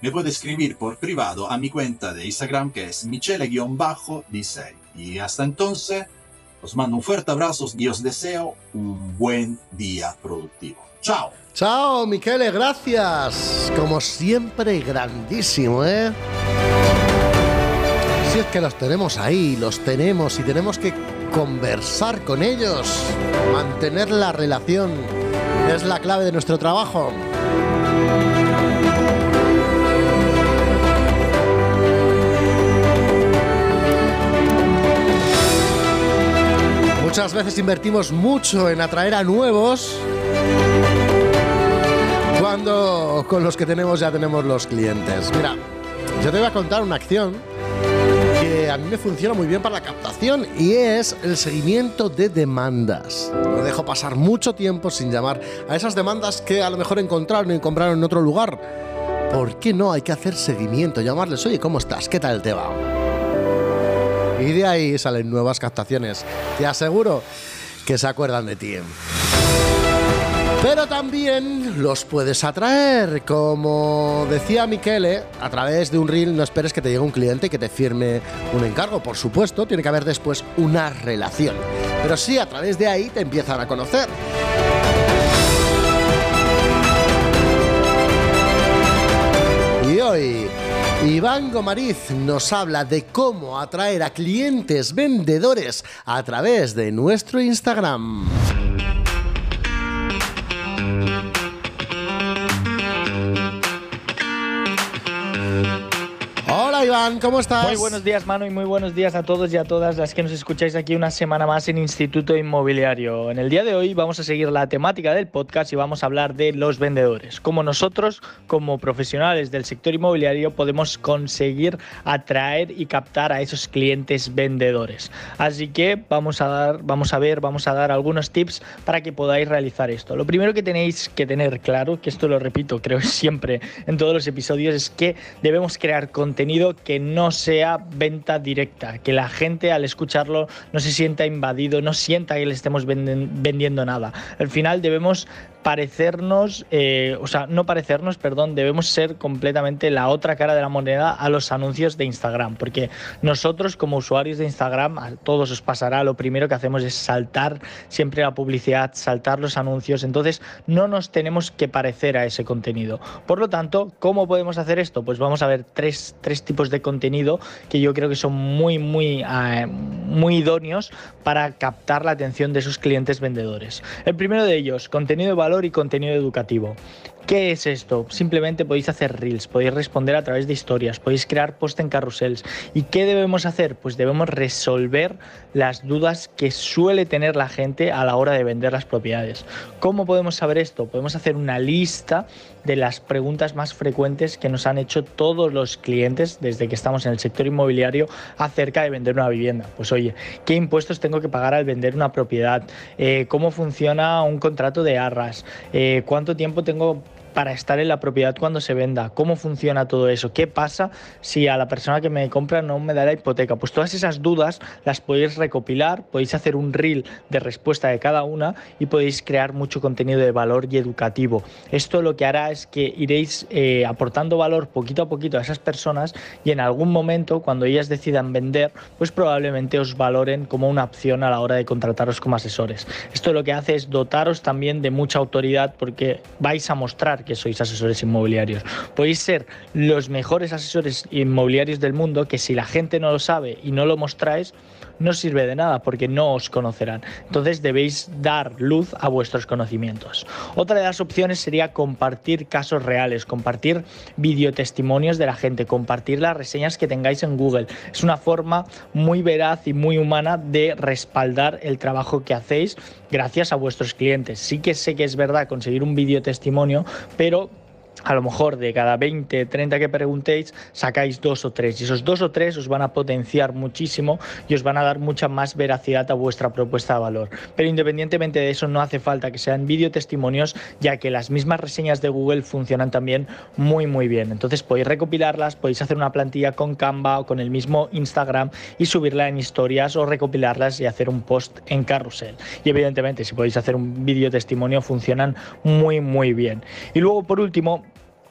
Me puede escribir por privado a mi cuenta de Instagram que es michele-disei. Y hasta entonces, os mando un fuerte abrazo y os deseo un buen día productivo. Chao. Chao, Michele, gracias. Como siempre, grandísimo, ¿eh? Si es que los tenemos ahí, los tenemos y tenemos que conversar con ellos, mantener la relación, es la clave de nuestro trabajo. Muchas veces invertimos mucho en atraer a nuevos con los que tenemos ya tenemos los clientes. Mira, yo te voy a contar una acción que a mí me funciona muy bien para la captación y es el seguimiento de demandas. No dejo pasar mucho tiempo sin llamar a esas demandas que a lo mejor encontraron y compraron en otro lugar. ¿Por qué no hay que hacer seguimiento? Llamarles, oye, ¿cómo estás? ¿Qué tal te va? Y de ahí salen nuevas captaciones. Te aseguro que se acuerdan de ti. Pero también los puedes atraer, como decía Michele, a través de un reel no esperes que te llegue un cliente y que te firme un encargo, por supuesto, tiene que haber después una relación. Pero sí, a través de ahí te empiezan a conocer. Y hoy Iván Gomariz nos habla de cómo atraer a clientes vendedores a través de nuestro Instagram. Iván, ¿cómo estás? Muy buenos días Manu y muy buenos días a todos y a todas las que nos escucháis aquí una semana más en Instituto Inmobiliario. En el día de hoy vamos a seguir la temática del podcast y vamos a hablar de los vendedores. Cómo nosotros, como profesionales del sector inmobiliario, podemos conseguir atraer y captar a esos clientes vendedores. Así que vamos a dar, vamos a ver, vamos a dar algunos tips para que podáis realizar esto. Lo primero que tenéis que tener claro, que esto lo repito, creo siempre en todos los episodios, es que debemos crear contenido que no sea venta directa, que la gente al escucharlo no se sienta invadido, no sienta que le estemos vendiendo nada. Al final debemos parecernos, eh, o sea, no parecernos, perdón, debemos ser completamente la otra cara de la moneda a los anuncios de Instagram, porque nosotros como usuarios de Instagram, a todos os pasará, lo primero que hacemos es saltar siempre la publicidad, saltar los anuncios, entonces no nos tenemos que parecer a ese contenido. Por lo tanto, ¿cómo podemos hacer esto? Pues vamos a ver tres, tres tipos de contenido que yo creo que son muy, muy, eh, muy idóneos para captar la atención de sus clientes vendedores. El primero de ellos, contenido de valor y contenido educativo. ¿Qué es esto? Simplemente podéis hacer reels, podéis responder a través de historias, podéis crear post en carrusels. ¿Y qué debemos hacer? Pues debemos resolver las dudas que suele tener la gente a la hora de vender las propiedades. ¿Cómo podemos saber esto? Podemos hacer una lista de las preguntas más frecuentes que nos han hecho todos los clientes desde que estamos en el sector inmobiliario acerca de vender una vivienda. Pues oye, ¿qué impuestos tengo que pagar al vender una propiedad? Eh, ¿Cómo funciona un contrato de arras? Eh, ¿Cuánto tiempo tengo para estar en la propiedad cuando se venda, cómo funciona todo eso, qué pasa si a la persona que me compra no me da la hipoteca. Pues todas esas dudas las podéis recopilar, podéis hacer un reel de respuesta de cada una y podéis crear mucho contenido de valor y educativo. Esto lo que hará es que iréis eh, aportando valor poquito a poquito a esas personas y en algún momento cuando ellas decidan vender, pues probablemente os valoren como una opción a la hora de contrataros como asesores. Esto lo que hace es dotaros también de mucha autoridad porque vais a mostrar que sois asesores inmobiliarios. Podéis ser los mejores asesores inmobiliarios del mundo que si la gente no lo sabe y no lo mostráis, no sirve de nada porque no os conocerán. Entonces debéis dar luz a vuestros conocimientos. Otra de las opciones sería compartir casos reales, compartir videotestimonios de la gente, compartir las reseñas que tengáis en Google. Es una forma muy veraz y muy humana de respaldar el trabajo que hacéis gracias a vuestros clientes. Sí que sé que es verdad conseguir un videotestimonio, pero a lo mejor de cada 20, 30 que preguntéis, sacáis dos o tres. Y esos dos o tres os van a potenciar muchísimo y os van a dar mucha más veracidad a vuestra propuesta de valor. Pero independientemente de eso, no hace falta que sean videotestimonios, ya que las mismas reseñas de Google funcionan también muy, muy bien. Entonces podéis recopilarlas, podéis hacer una plantilla con Canva o con el mismo Instagram y subirla en historias o recopilarlas y hacer un post en carrusel. Y evidentemente, si podéis hacer un videotestimonio, funcionan muy, muy bien. Y luego, por último,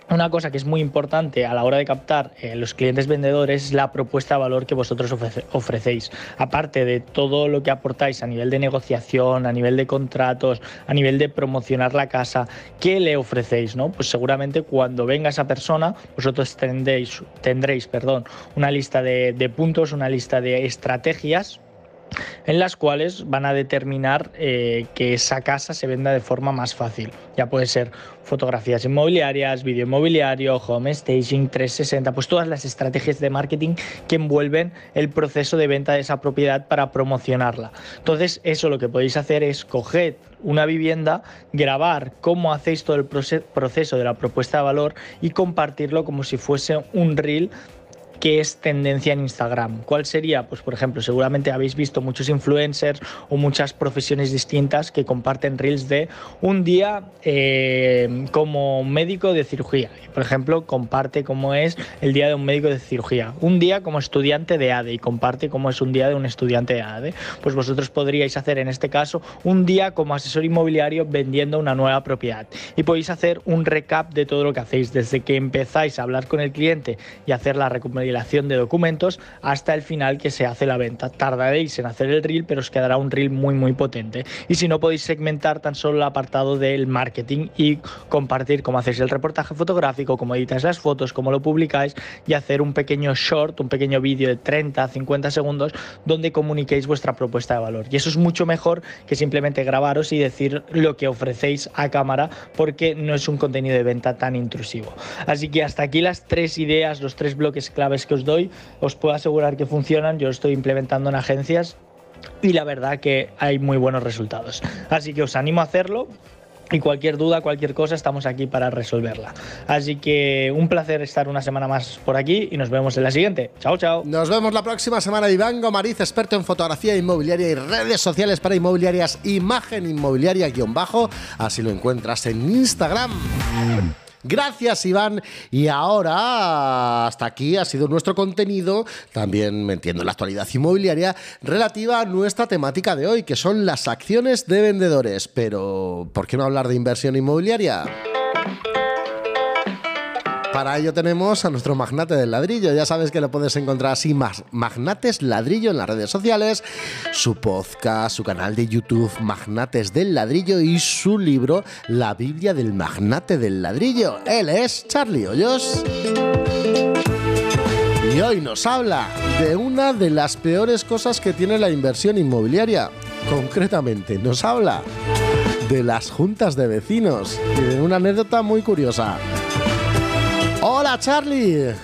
una cosa que es muy importante a la hora de captar eh, los clientes vendedores es la propuesta de valor que vosotros ofrecéis. Aparte de todo lo que aportáis a nivel de negociación, a nivel de contratos, a nivel de promocionar la casa, ¿qué le ofrecéis? No? Pues seguramente cuando venga esa persona, vosotros tendréis, tendréis perdón, una lista de puntos, una lista de estrategias en las cuales van a determinar eh, que esa casa se venda de forma más fácil. Ya puede ser fotografías inmobiliarias, vídeo inmobiliario, home staging, 360, pues todas las estrategias de marketing que envuelven el proceso de venta de esa propiedad para promocionarla. Entonces, eso lo que podéis hacer es coger una vivienda, grabar cómo hacéis todo el proceso de la propuesta de valor y compartirlo como si fuese un reel qué es tendencia en Instagram. ¿Cuál sería? Pues por ejemplo, seguramente habéis visto muchos influencers o muchas profesiones distintas que comparten reels de un día eh, como médico de cirugía. Por ejemplo, comparte cómo es el día de un médico de cirugía. Un día como estudiante de ADE y comparte cómo es un día de un estudiante de ADE. Pues vosotros podríais hacer en este caso un día como asesor inmobiliario vendiendo una nueva propiedad. Y podéis hacer un recap de todo lo que hacéis desde que empezáis a hablar con el cliente y hacer la recomendación de documentos hasta el final que se hace la venta. Tardaréis en hacer el reel, pero os quedará un reel muy muy potente. Y si no podéis segmentar tan solo el apartado del marketing y compartir cómo hacéis el reportaje fotográfico, cómo editáis las fotos, cómo lo publicáis y hacer un pequeño short, un pequeño vídeo de 30, 50 segundos donde comuniquéis vuestra propuesta de valor. Y eso es mucho mejor que simplemente grabaros y decir lo que ofrecéis a cámara porque no es un contenido de venta tan intrusivo. Así que hasta aquí las tres ideas, los tres bloques claves que os doy, os puedo asegurar que funcionan. Yo estoy implementando en agencias y la verdad que hay muy buenos resultados. Así que os animo a hacerlo. Y cualquier duda, cualquier cosa, estamos aquí para resolverla. Así que un placer estar una semana más por aquí y nos vemos en la siguiente. Chao, chao. Nos vemos la próxima semana. Iván Gomariz, experto en fotografía inmobiliaria y redes sociales para inmobiliarias, imagen inmobiliaria-bajo. Así lo encuentras en Instagram. Gracias, Iván. Y ahora, hasta aquí ha sido nuestro contenido, también metiendo la actualidad inmobiliaria, relativa a nuestra temática de hoy, que son las acciones de vendedores. Pero, ¿por qué no hablar de inversión inmobiliaria? Para ello tenemos a nuestro magnate del ladrillo. Ya sabes que lo puedes encontrar así, más Magnates Ladrillo en las redes sociales, su podcast, su canal de YouTube Magnates del Ladrillo y su libro La Biblia del Magnate del Ladrillo. Él es Charlie Hoyos. Y hoy nos habla de una de las peores cosas que tiene la inversión inmobiliaria. Concretamente, nos habla de las juntas de vecinos y de una anécdota muy curiosa. Hola Charlie.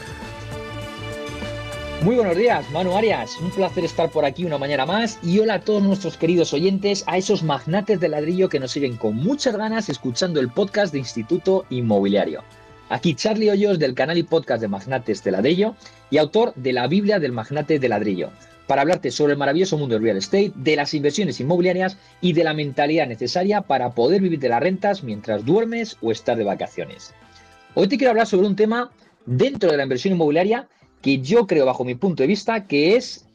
Muy buenos días, Manu Arias. Un placer estar por aquí una mañana más. Y hola a todos nuestros queridos oyentes, a esos magnates de ladrillo que nos siguen con muchas ganas escuchando el podcast de Instituto Inmobiliario. Aquí Charlie Hoyos del canal y podcast de Magnates de Ladrillo y autor de la Biblia del Magnate de Ladrillo, para hablarte sobre el maravilloso mundo del real estate, de las inversiones inmobiliarias y de la mentalidad necesaria para poder vivir de las rentas mientras duermes o estás de vacaciones. Hoy te quiero hablar sobre un tema dentro de la inversión inmobiliaria que yo creo, bajo mi punto de vista, que es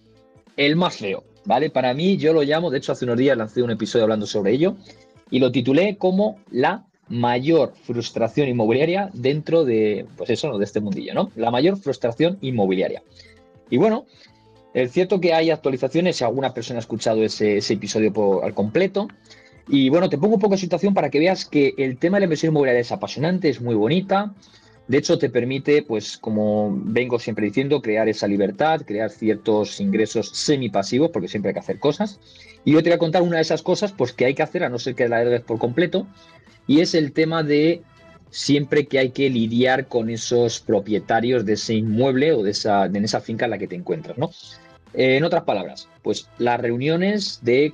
el más feo. ¿Vale? Para mí, yo lo llamo, de hecho, hace unos días lancé un episodio hablando sobre ello y lo titulé como la mayor frustración inmobiliaria dentro de, pues eso, de este mundillo, ¿no? La mayor frustración inmobiliaria. Y bueno, es cierto que hay actualizaciones, si alguna persona ha escuchado ese, episodio por, al completo, y bueno, te pongo un poco de situación para que veas que el tema de la inversión inmobiliaria es apasionante, es muy bonita. De hecho, te permite, pues como vengo siempre diciendo, crear esa libertad, crear ciertos ingresos semipasivos, porque siempre hay que hacer cosas. Y yo te voy a contar una de esas cosas, pues que hay que hacer, a no ser que la hagas por completo, y es el tema de siempre que hay que lidiar con esos propietarios de ese inmueble o de esa, de esa finca en la que te encuentras, ¿no? Eh, en otras palabras, pues las reuniones de,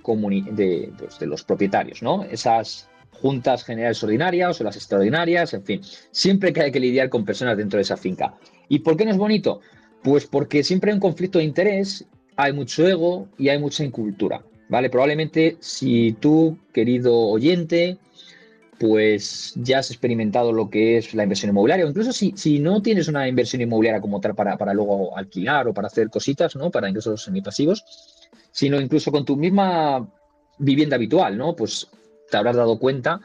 de, pues, de, los propietarios, ¿no? Esas juntas generales ordinarias o las extraordinarias, en fin, siempre que hay que lidiar con personas dentro de esa finca. ¿Y por qué no es bonito? Pues porque siempre hay un conflicto de interés, hay mucho ego y hay mucha incultura, ¿vale? Probablemente si tú, querido oyente, pues ya has experimentado lo que es la inversión inmobiliaria, o incluso si, si no tienes una inversión inmobiliaria como tal para, para luego alquilar o para hacer cositas, ¿no? Para ingresos semipasivos, sino incluso con tu misma vivienda habitual, ¿no? Pues te habrás dado cuenta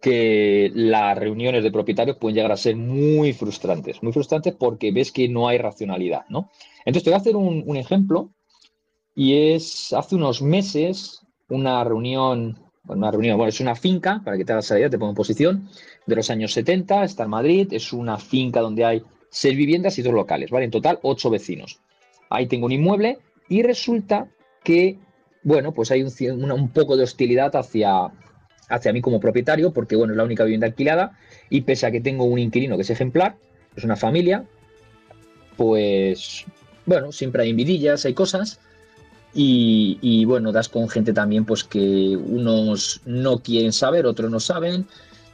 que las reuniones de propietarios pueden llegar a ser muy frustrantes, muy frustrantes porque ves que no hay racionalidad, ¿no? Entonces te voy a hacer un, ejemplo y es hace unos meses una reunión, una reunión, bueno, es una finca, para que te hagas la idea, te pongo en posición, de los años 70, está en Madrid, es una finca donde hay seis viviendas y dos locales, ¿vale? En total, ocho vecinos. Ahí tengo un inmueble y resulta que, bueno, pues hay un, un poco de hostilidad hacia, hacia mí como propietario, porque bueno, es la única vivienda alquilada, y pese a que tengo un inquilino que es ejemplar, es una familia, pues bueno, siempre hay envidillas, hay cosas, y, bueno, das con gente también pues que unos no quieren saber, otros no saben,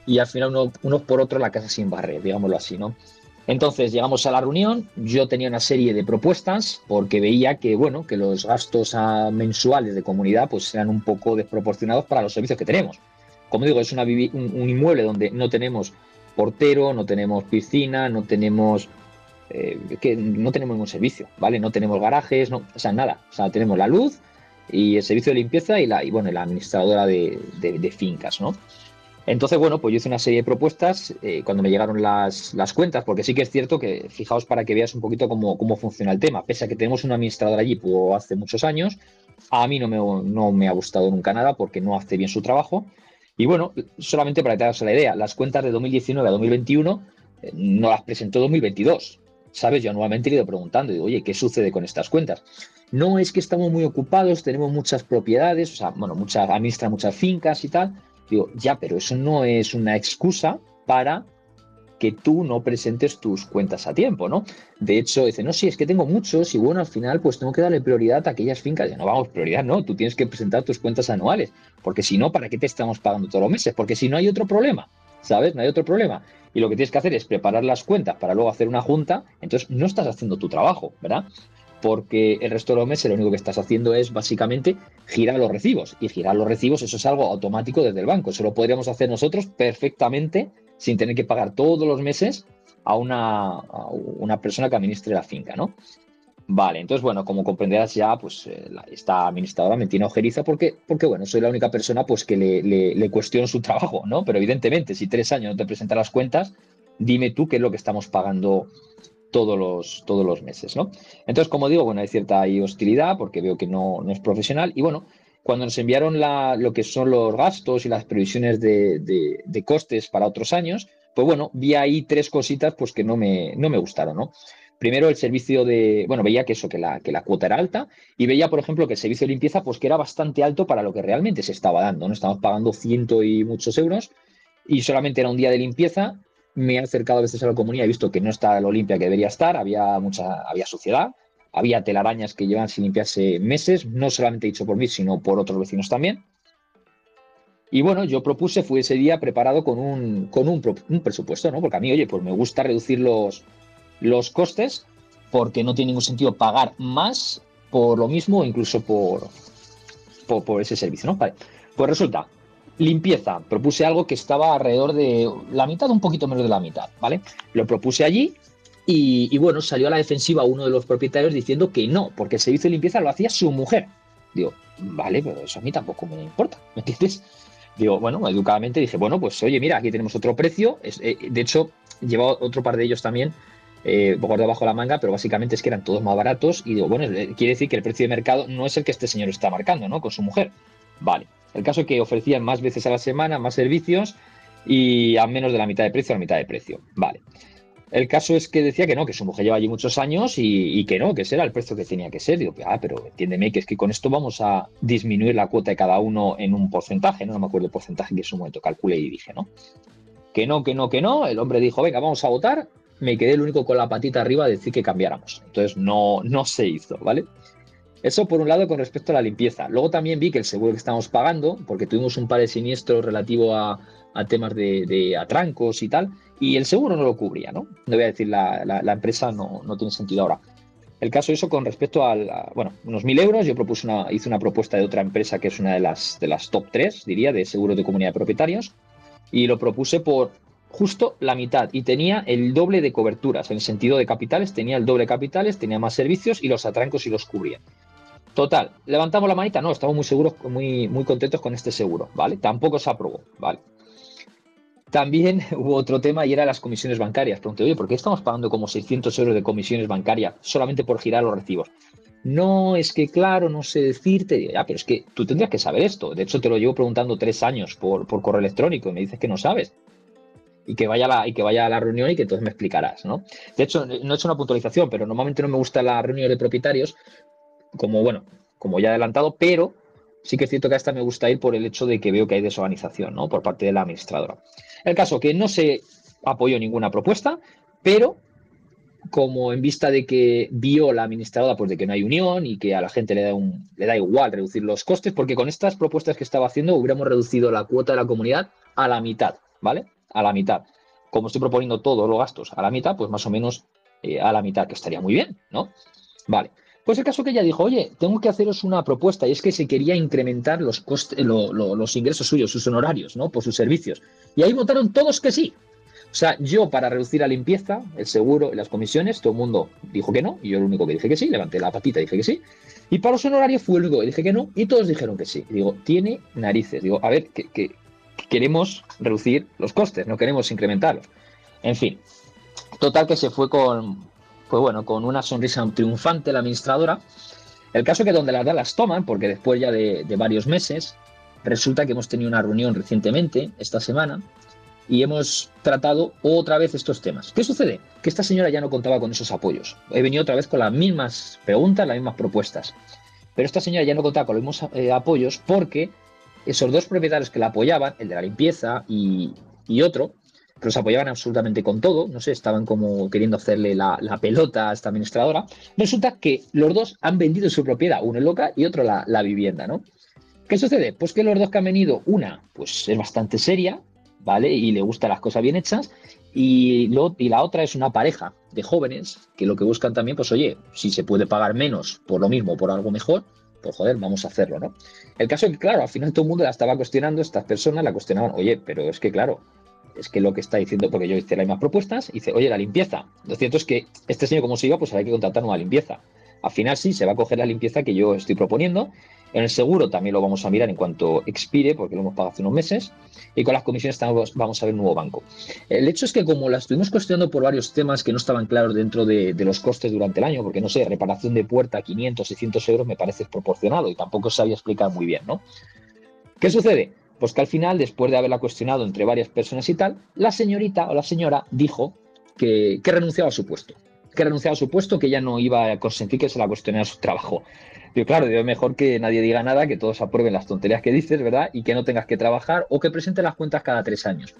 y al final uno, unos por otro la casa sin barrer, digámoslo así, ¿no? Entonces llegamos a la reunión, yo tenía una serie de propuestas porque veía que, bueno, que los gastos mensuales de comunidad pues eran un poco desproporcionados para los servicios que tenemos como digo, es una, un, inmueble donde no tenemos portero, no tenemos piscina, no tenemos eh, que no tenemos ningún servicio, ¿vale? No tenemos garajes, no, o sea, nada. O sea, tenemos la luz y el servicio de limpieza y la, y bueno, la administradora de, fincas, ¿no? Entonces, bueno, pues yo hice una serie de propuestas eh, cuando me llegaron las, cuentas, porque sí que es cierto que, fijaos para que veas un poquito cómo, cómo funciona el tema, pese a que tenemos una administradora allí pues, hace muchos años, a mí no me, no me ha gustado nunca nada porque no hace bien su trabajo y bueno, solamente para que te hagas la idea, las cuentas de 2019 a 2021 eh, no las presentó 2022. ¿Sabes? Yo anualmente he ido preguntando, digo, oye, ¿qué sucede con estas cuentas? No es que estamos muy ocupados, tenemos muchas propiedades, o sea, bueno, muchas, administra muchas fincas y tal. Digo, ya, pero eso no es una excusa para que tú no presentes tus cuentas a tiempo, ¿no? De hecho, dice, no, sí, es que tengo muchos y bueno, al final pues tengo que darle prioridad a aquellas fincas. Ya no vamos, prioridad no, tú tienes que presentar tus cuentas anuales, porque si no, ¿para qué te estamos pagando todos los meses? Porque si no hay otro problema, ¿sabes? No hay otro problema. Y lo que tienes que hacer es preparar las cuentas para luego hacer una junta, entonces no estás haciendo tu trabajo, ¿verdad? porque el resto de los meses lo único que estás haciendo es básicamente girar los recibos. Y girar los recibos, eso es algo automático desde el banco. Eso lo podríamos hacer nosotros perfectamente sin tener que pagar todos los meses a una, una persona que administre la finca, ¿no? Vale, entonces, bueno, como comprenderás ya, pues eh, esta administradora me tiene ojeriza porque, porque, bueno, soy la única persona pues que le, le, cuestiono su trabajo, ¿no? Pero evidentemente, si tres años no te presentan las cuentas, dime tú qué es lo que estamos pagando todos los, todos los meses, ¿no? Entonces, como digo, bueno, hay cierta hostilidad porque veo que no, no es profesional y, bueno, cuando nos enviaron lo que son los gastos y las previsiones de, costes para otros años, pues bueno, vi ahí tres cositas pues que no me, no me gustaron, ¿no? Primero el servicio de, bueno, veía que eso, que la, que la cuota era alta y veía, por ejemplo, que el servicio de limpieza pues que era bastante alto para lo que realmente se estaba dando, ¿no? Estamos pagando ciento y muchos euros y solamente era un día de limpieza. Me he acercado a veces a la comunidad y he visto que no está lo limpia que debería estar, había mucha, había suciedad, había telarañas que llevan sin limpiarse meses, no solamente dicho por mí, sino por otros vecinos también. Y bueno, yo propuse, fui ese día preparado con un, con un, presupuesto, ¿no? Porque a mí, oye, pues me gusta reducir los, los costes porque no tiene ningún sentido pagar más por lo mismo o incluso por, por, ese servicio, ¿no? Pues resulta, limpieza, propuse algo que estaba alrededor de la mitad, un poquito menos de la mitad, ¿vale? Lo propuse allí y, bueno, salió a la defensiva uno de los propietarios diciendo que no, porque el servicio de limpieza lo hacía su mujer. Digo, vale, pero eso a mí tampoco me importa, ¿me entiendes? Digo, bueno, educadamente dije, bueno, pues oye, mira, aquí tenemos otro precio. Eh, de hecho, llevaba otro par de ellos también eh, por debajo de la manga, pero básicamente es que eran todos más baratos. Y digo, bueno, quiere decir que el precio de mercado no es el que este señor está marcando, ¿no? Con su mujer. Vale. El caso es que ofrecían más veces a la semana, más servicios y a menos de la mitad de precio, a la mitad de precio. Vale. El caso es que decía que no, que su mujer lleva allí muchos años y, que no, que ese era el precio que tenía que ser. Digo, ah, pero entiéndeme que es que con esto vamos a disminuir la cuota de cada uno en un porcentaje, ¿no? No me acuerdo el porcentaje que en su momento calculé y dije, ¿no? Que no, que no, que no. El hombre dijo, venga, vamos a votar. Me quedé el único con la patita arriba de decir que cambiáramos. Entonces no, no se hizo, ¿vale? Eso por un lado con respecto a la limpieza. Luego también vi que el seguro que estamos pagando, porque tuvimos un par de siniestros relativo a, temas de, atrancos y tal, y el seguro no lo cubría, ¿no? No voy a decir la, la, empresa, no, no, tiene sentido ahora. El caso eso con respecto al, a, bueno, unos mil euros, yo propuse una, hice una propuesta de otra empresa que es una de las, de las top 3, diría, de seguro de comunidad de propietarios, y lo propuse por justo la mitad y tenía el doble de coberturas, en el sentido de capitales, tenía el doble de capitales, tenía más servicios y los atrancos y los cubría. Total, levantamos la manita, no, estamos muy seguros, muy, muy contentos con este seguro, ¿vale? Tampoco se aprobó, ¿vale? También hubo otro tema y era las comisiones bancarias. Pregunté, oye, ¿por qué estamos pagando como 600 euros de comisiones bancarias solamente por girar los recibos? No, es que claro, no sé decirte. Ya, pero es que tú tendrías que saber esto. De hecho, te lo llevo preguntando tres años por, por correo electrónico y me dices que no sabes y que vaya a la, y que vaya la reunión y que entonces me explicarás, ¿no? De hecho, no he hecho una puntualización, pero normalmente no me gusta la reunión de propietarios, como bueno, como ya adelantado, pero sí que es cierto que a esta me gusta ir por el hecho de que veo que hay desorganización, ¿no? Por parte de la administradora. El caso que no se apoyó ninguna propuesta, pero como en vista de que vio la administradora pues de que no hay unión y que a la gente le da, un, le da igual reducir los costes, porque con estas propuestas que estaba haciendo hubiéramos reducido la cuota de la comunidad a la mitad, ¿vale? A la mitad. Como estoy proponiendo todos los gastos a la mitad, pues más o menos eh, a la mitad, que estaría muy bien, ¿no? Vale. Pues el caso que ella dijo, oye, tengo que haceros una propuesta, y es que se quería incrementar los, costes, los ingresos suyos, sus honorarios, ¿no? Por sus servicios. Y ahí votaron todos que sí. O sea, yo para reducir la limpieza, el seguro y las comisiones, todo el mundo dijo que no, y yo el único que dije que sí, levanté la patita y dije que sí. Y para los honorarios fue el único que dije que no, y todos dijeron que sí. digo, tiene narices. Digo, a ver, que, que, queremos reducir los costes, no queremos incrementarlos. En fin, total que se fue con, pues bueno, con una sonrisa triunfante la administradora. El caso es que donde las da las toman, porque después ya de, varios meses, resulta que hemos tenido una reunión recientemente, esta semana, y hemos tratado otra vez estos temas. ¿Qué sucede? Que esta señora ya no contaba con esos apoyos. He venido otra vez con las mismas preguntas, las mismas propuestas. Pero esta señora ya no contaba con los mismos eh, apoyos porque esos dos propietarios que la apoyaban, el de la limpieza y, otro, que los apoyaban absolutamente con todo, no sé, estaban como queriendo hacerle la, pelota a esta administradora, resulta que los dos han vendido su propiedad, uno el loca y otro la, vivienda, ¿no? ¿Qué sucede? Pues que los dos que han venido, una, pues es bastante seria, ¿vale? Y le gustan las cosas bien hechas, y, y la otra es una pareja de jóvenes que lo que buscan también, pues oye, si se puede pagar menos por lo mismo, por algo mejor, pues joder, vamos a hacerlo, ¿no? El caso es que, claro, al final todo el mundo la estaba cuestionando, estas personas la cuestionaban, oye, pero es que, claro, es que lo que está diciendo, porque yo hice las mismas propuestas, dice, oye, la limpieza. Lo cierto es que este señor, como se iba, pues hay que contratar una limpieza. Al final sí, se va a coger la limpieza que yo estoy proponiendo, en el seguro también lo vamos a mirar en cuanto expire, porque lo hemos pagado hace unos meses. Y con las comisiones vamos a ver un nuevo banco. El hecho es que como la estuvimos cuestionando por varios temas que no estaban claros dentro de, los costes durante el año, porque no sé, reparación de puerta 500, 600 euros me parece proporcionado y tampoco sabía explicar muy bien, ¿no? ¿Qué sucede? Pues que al final, después de haberla cuestionado entre varias personas y tal, la señorita o la señora dijo que, que renunciaba a su puesto. Que renunciaba a su puesto, que ya no iba a consentir que se la cuestionara su trabajo. Yo, claro, es mejor que nadie diga nada, que todos aprueben las tonterías que dices, ¿verdad? Y que no tengas que trabajar o que presente las cuentas cada tres años.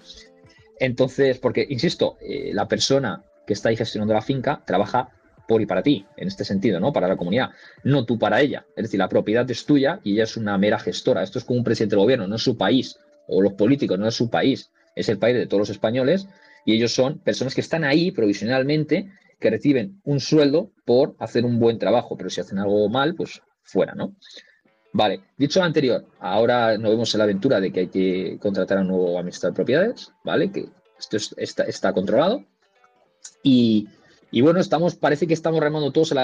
Entonces, porque, insisto, eh, la persona que está ahí gestionando la finca trabaja por y para ti, en este sentido, ¿no? Para la comunidad, no tú para ella. Es decir, la propiedad es tuya y ella es una mera gestora. Esto es como un presidente del gobierno, no es su país, o los políticos, no es su país, es el país de todos los españoles y ellos son personas que están ahí provisionalmente que reciben un sueldo por hacer un buen trabajo, pero si hacen algo mal, pues fuera, ¿no? Vale, dicho lo anterior, ahora nos vemos en la aventura de que hay que contratar a un nuevo administrador de propiedades, ¿vale? Que esto está, controlado. Y, bueno, estamos, parece que estamos remando todos en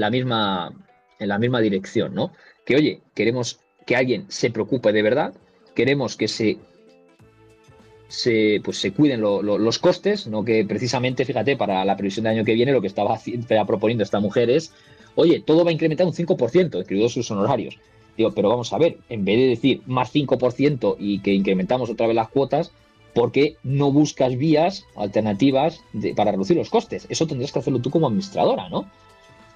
la, misma, en la misma dirección, ¿no? Que oye, queremos que alguien se preocupe de verdad, queremos que se se, pues se cuiden los costes, no que precisamente, fíjate, para la previsión del año que viene lo que estaba proponiendo esta mujer es, oye, todo va a incrementar un 5%, incluidos sus honorarios. Digo, pero vamos a ver, en vez de decir más 5% y que incrementamos otra vez las cuotas, ¿por qué no buscas vías alternativas para reducir los costes? Eso tendrías que hacerlo tú como administradora, ¿no?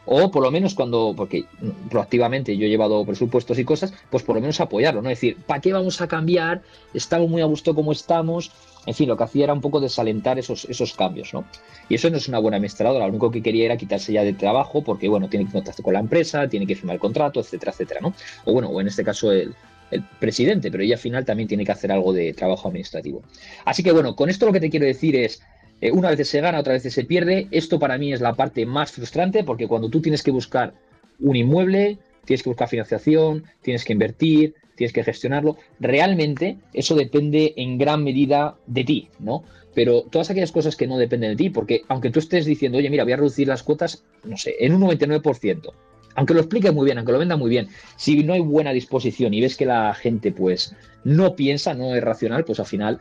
O por lo menos cuando, porque proactivamente yo he llevado presupuestos y cosas, pues por lo menos apoyarlo, ¿no? Es decir, ¿para qué vamos a cambiar? Estamos muy a gusto como estamos. En fin, lo que hacía era un poco desalentar esos, esos cambios, ¿no? Y eso no es una buena administradora, lo único que quería era quitarse ya de trabajo porque, bueno, tiene que contactar con la empresa, tiene que firmar el contrato, etcétera, etcétera, ¿no? O bueno, o en este caso el, el presidente, pero ella al final también tiene que hacer algo de trabajo administrativo. Así que bueno, con esto lo que te quiero decir es, eh, una vez se gana, otra vez se pierde. Esto para mí es la parte más frustrante porque cuando tú tienes que buscar un inmueble, tienes que buscar financiación, tienes que invertir, tienes que gestionarlo, realmente eso depende en gran medida de ti, ¿no? Pero todas aquellas cosas que no dependen de ti, porque aunque tú estés diciendo, oye, mira, voy a reducir las cuotas, no sé, en un 99%, aunque lo explique muy bien, aunque lo venda muy bien, si no hay buena disposición y ves que la gente pues no piensa, no es racional, pues al final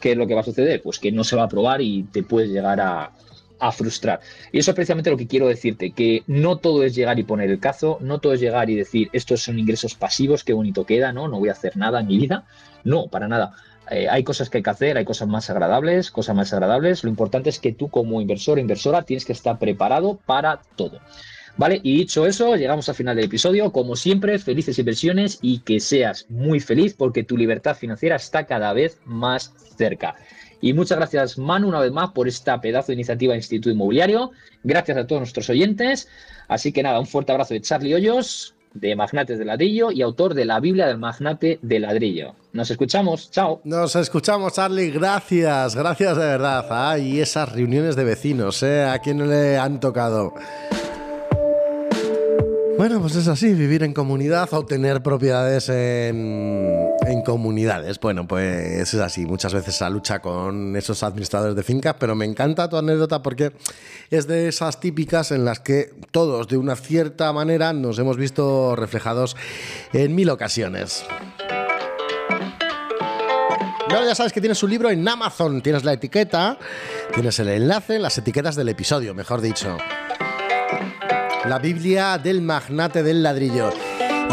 ¿qué es lo que va a suceder? Pues que no se va a aprobar y te puedes llegar a, frustrar. Y eso es precisamente lo que quiero decirte, que no todo es llegar y poner el cazo, no todo es llegar y decir, estos son ingresos pasivos, qué bonito queda, ¿no? No voy a hacer nada en mi vida. No, para nada. Eh, hay cosas que hay que hacer, hay cosas más agradables, cosas más agradables. Lo importante es que tú como inversor o inversora tienes que estar preparado para todo. ¿Vale? Y dicho eso, llegamos al final del episodio. Como siempre, felices inversiones y que seas muy feliz porque tu libertad financiera está cada vez más cerca. Y muchas gracias, Manu, una vez más por esta pedazo de iniciativa Instituto Inmobiliario. Gracias a todos nuestros oyentes. Así que nada, un fuerte abrazo de Charlie Hoyos, de Magnates de Ladrillo y autor de la Biblia del Magnate de Ladrillo. Nos escuchamos, chao. Nos escuchamos, Charlie, gracias, gracias de verdad. Ah, y esas reuniones de vecinos, ¿eh? ¿A quién le han tocado? Bueno, pues es así, vivir en comunidad o tener propiedades en, comunidades. Bueno, pues es así, muchas veces se lucha con esos administradores de fincas, pero me encanta tu anécdota porque es de esas típicas en las que todos, de una cierta manera, nos hemos visto reflejados en mil ocasiones. Bueno, ya sabes que tienes un libro en Amazon, tienes la etiqueta, tienes el enlace, las etiquetas del episodio, mejor dicho la Biblia del magnate del ladrillo.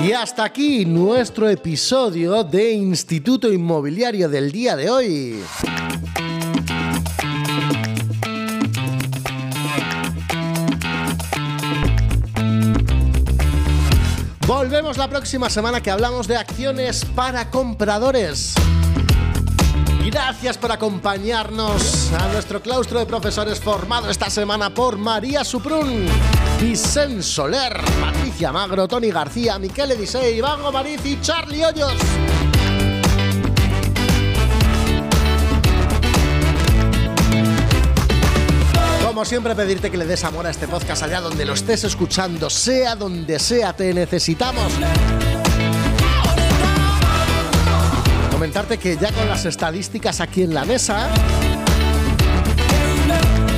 Y hasta aquí nuestro episodio de Instituto Inmobiliario del día de hoy. Volvemos la próxima semana que hablamos de acciones para compradores. Gracias por acompañarnos a nuestro claustro de profesores formado esta semana por María Suprun, Vicente Soler, Patricia Magro, Tony García, Miquel Edisei, Iván Mariz y Charlie Hoyos. Como siempre, pedirte que le des amor a este podcast allá donde lo estés escuchando, sea donde sea, te necesitamos. comentarte que ya con las estadísticas aquí en la mesa,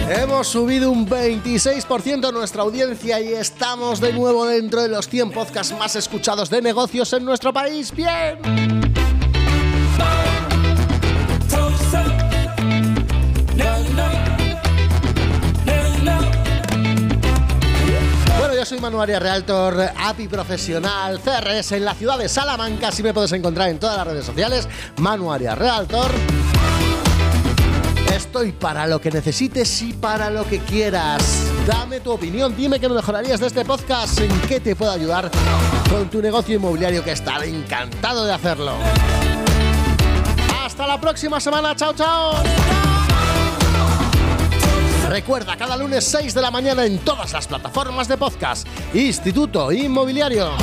hemos subido un 26% nuestra audiencia y estamos de nuevo dentro de los 100 podcasts más escuchados de negocios en nuestro país. ¡Bien! soy Manuel Realtor, API profesional, CRS en la ciudad de Salamanca. Si me puedes encontrar en todas las redes sociales, Manu Realtor. Estoy para lo que necesites y para lo que quieras. Dame tu opinión, dime qué mejorarías de este podcast, en qué te puedo ayudar con tu negocio inmobiliario que estaré encantado de hacerlo. Hasta la próxima semana, chao chao. Recuerda, cada lunes 6 de la mañana en todas las plataformas de podcast. Instituto Inmobiliario.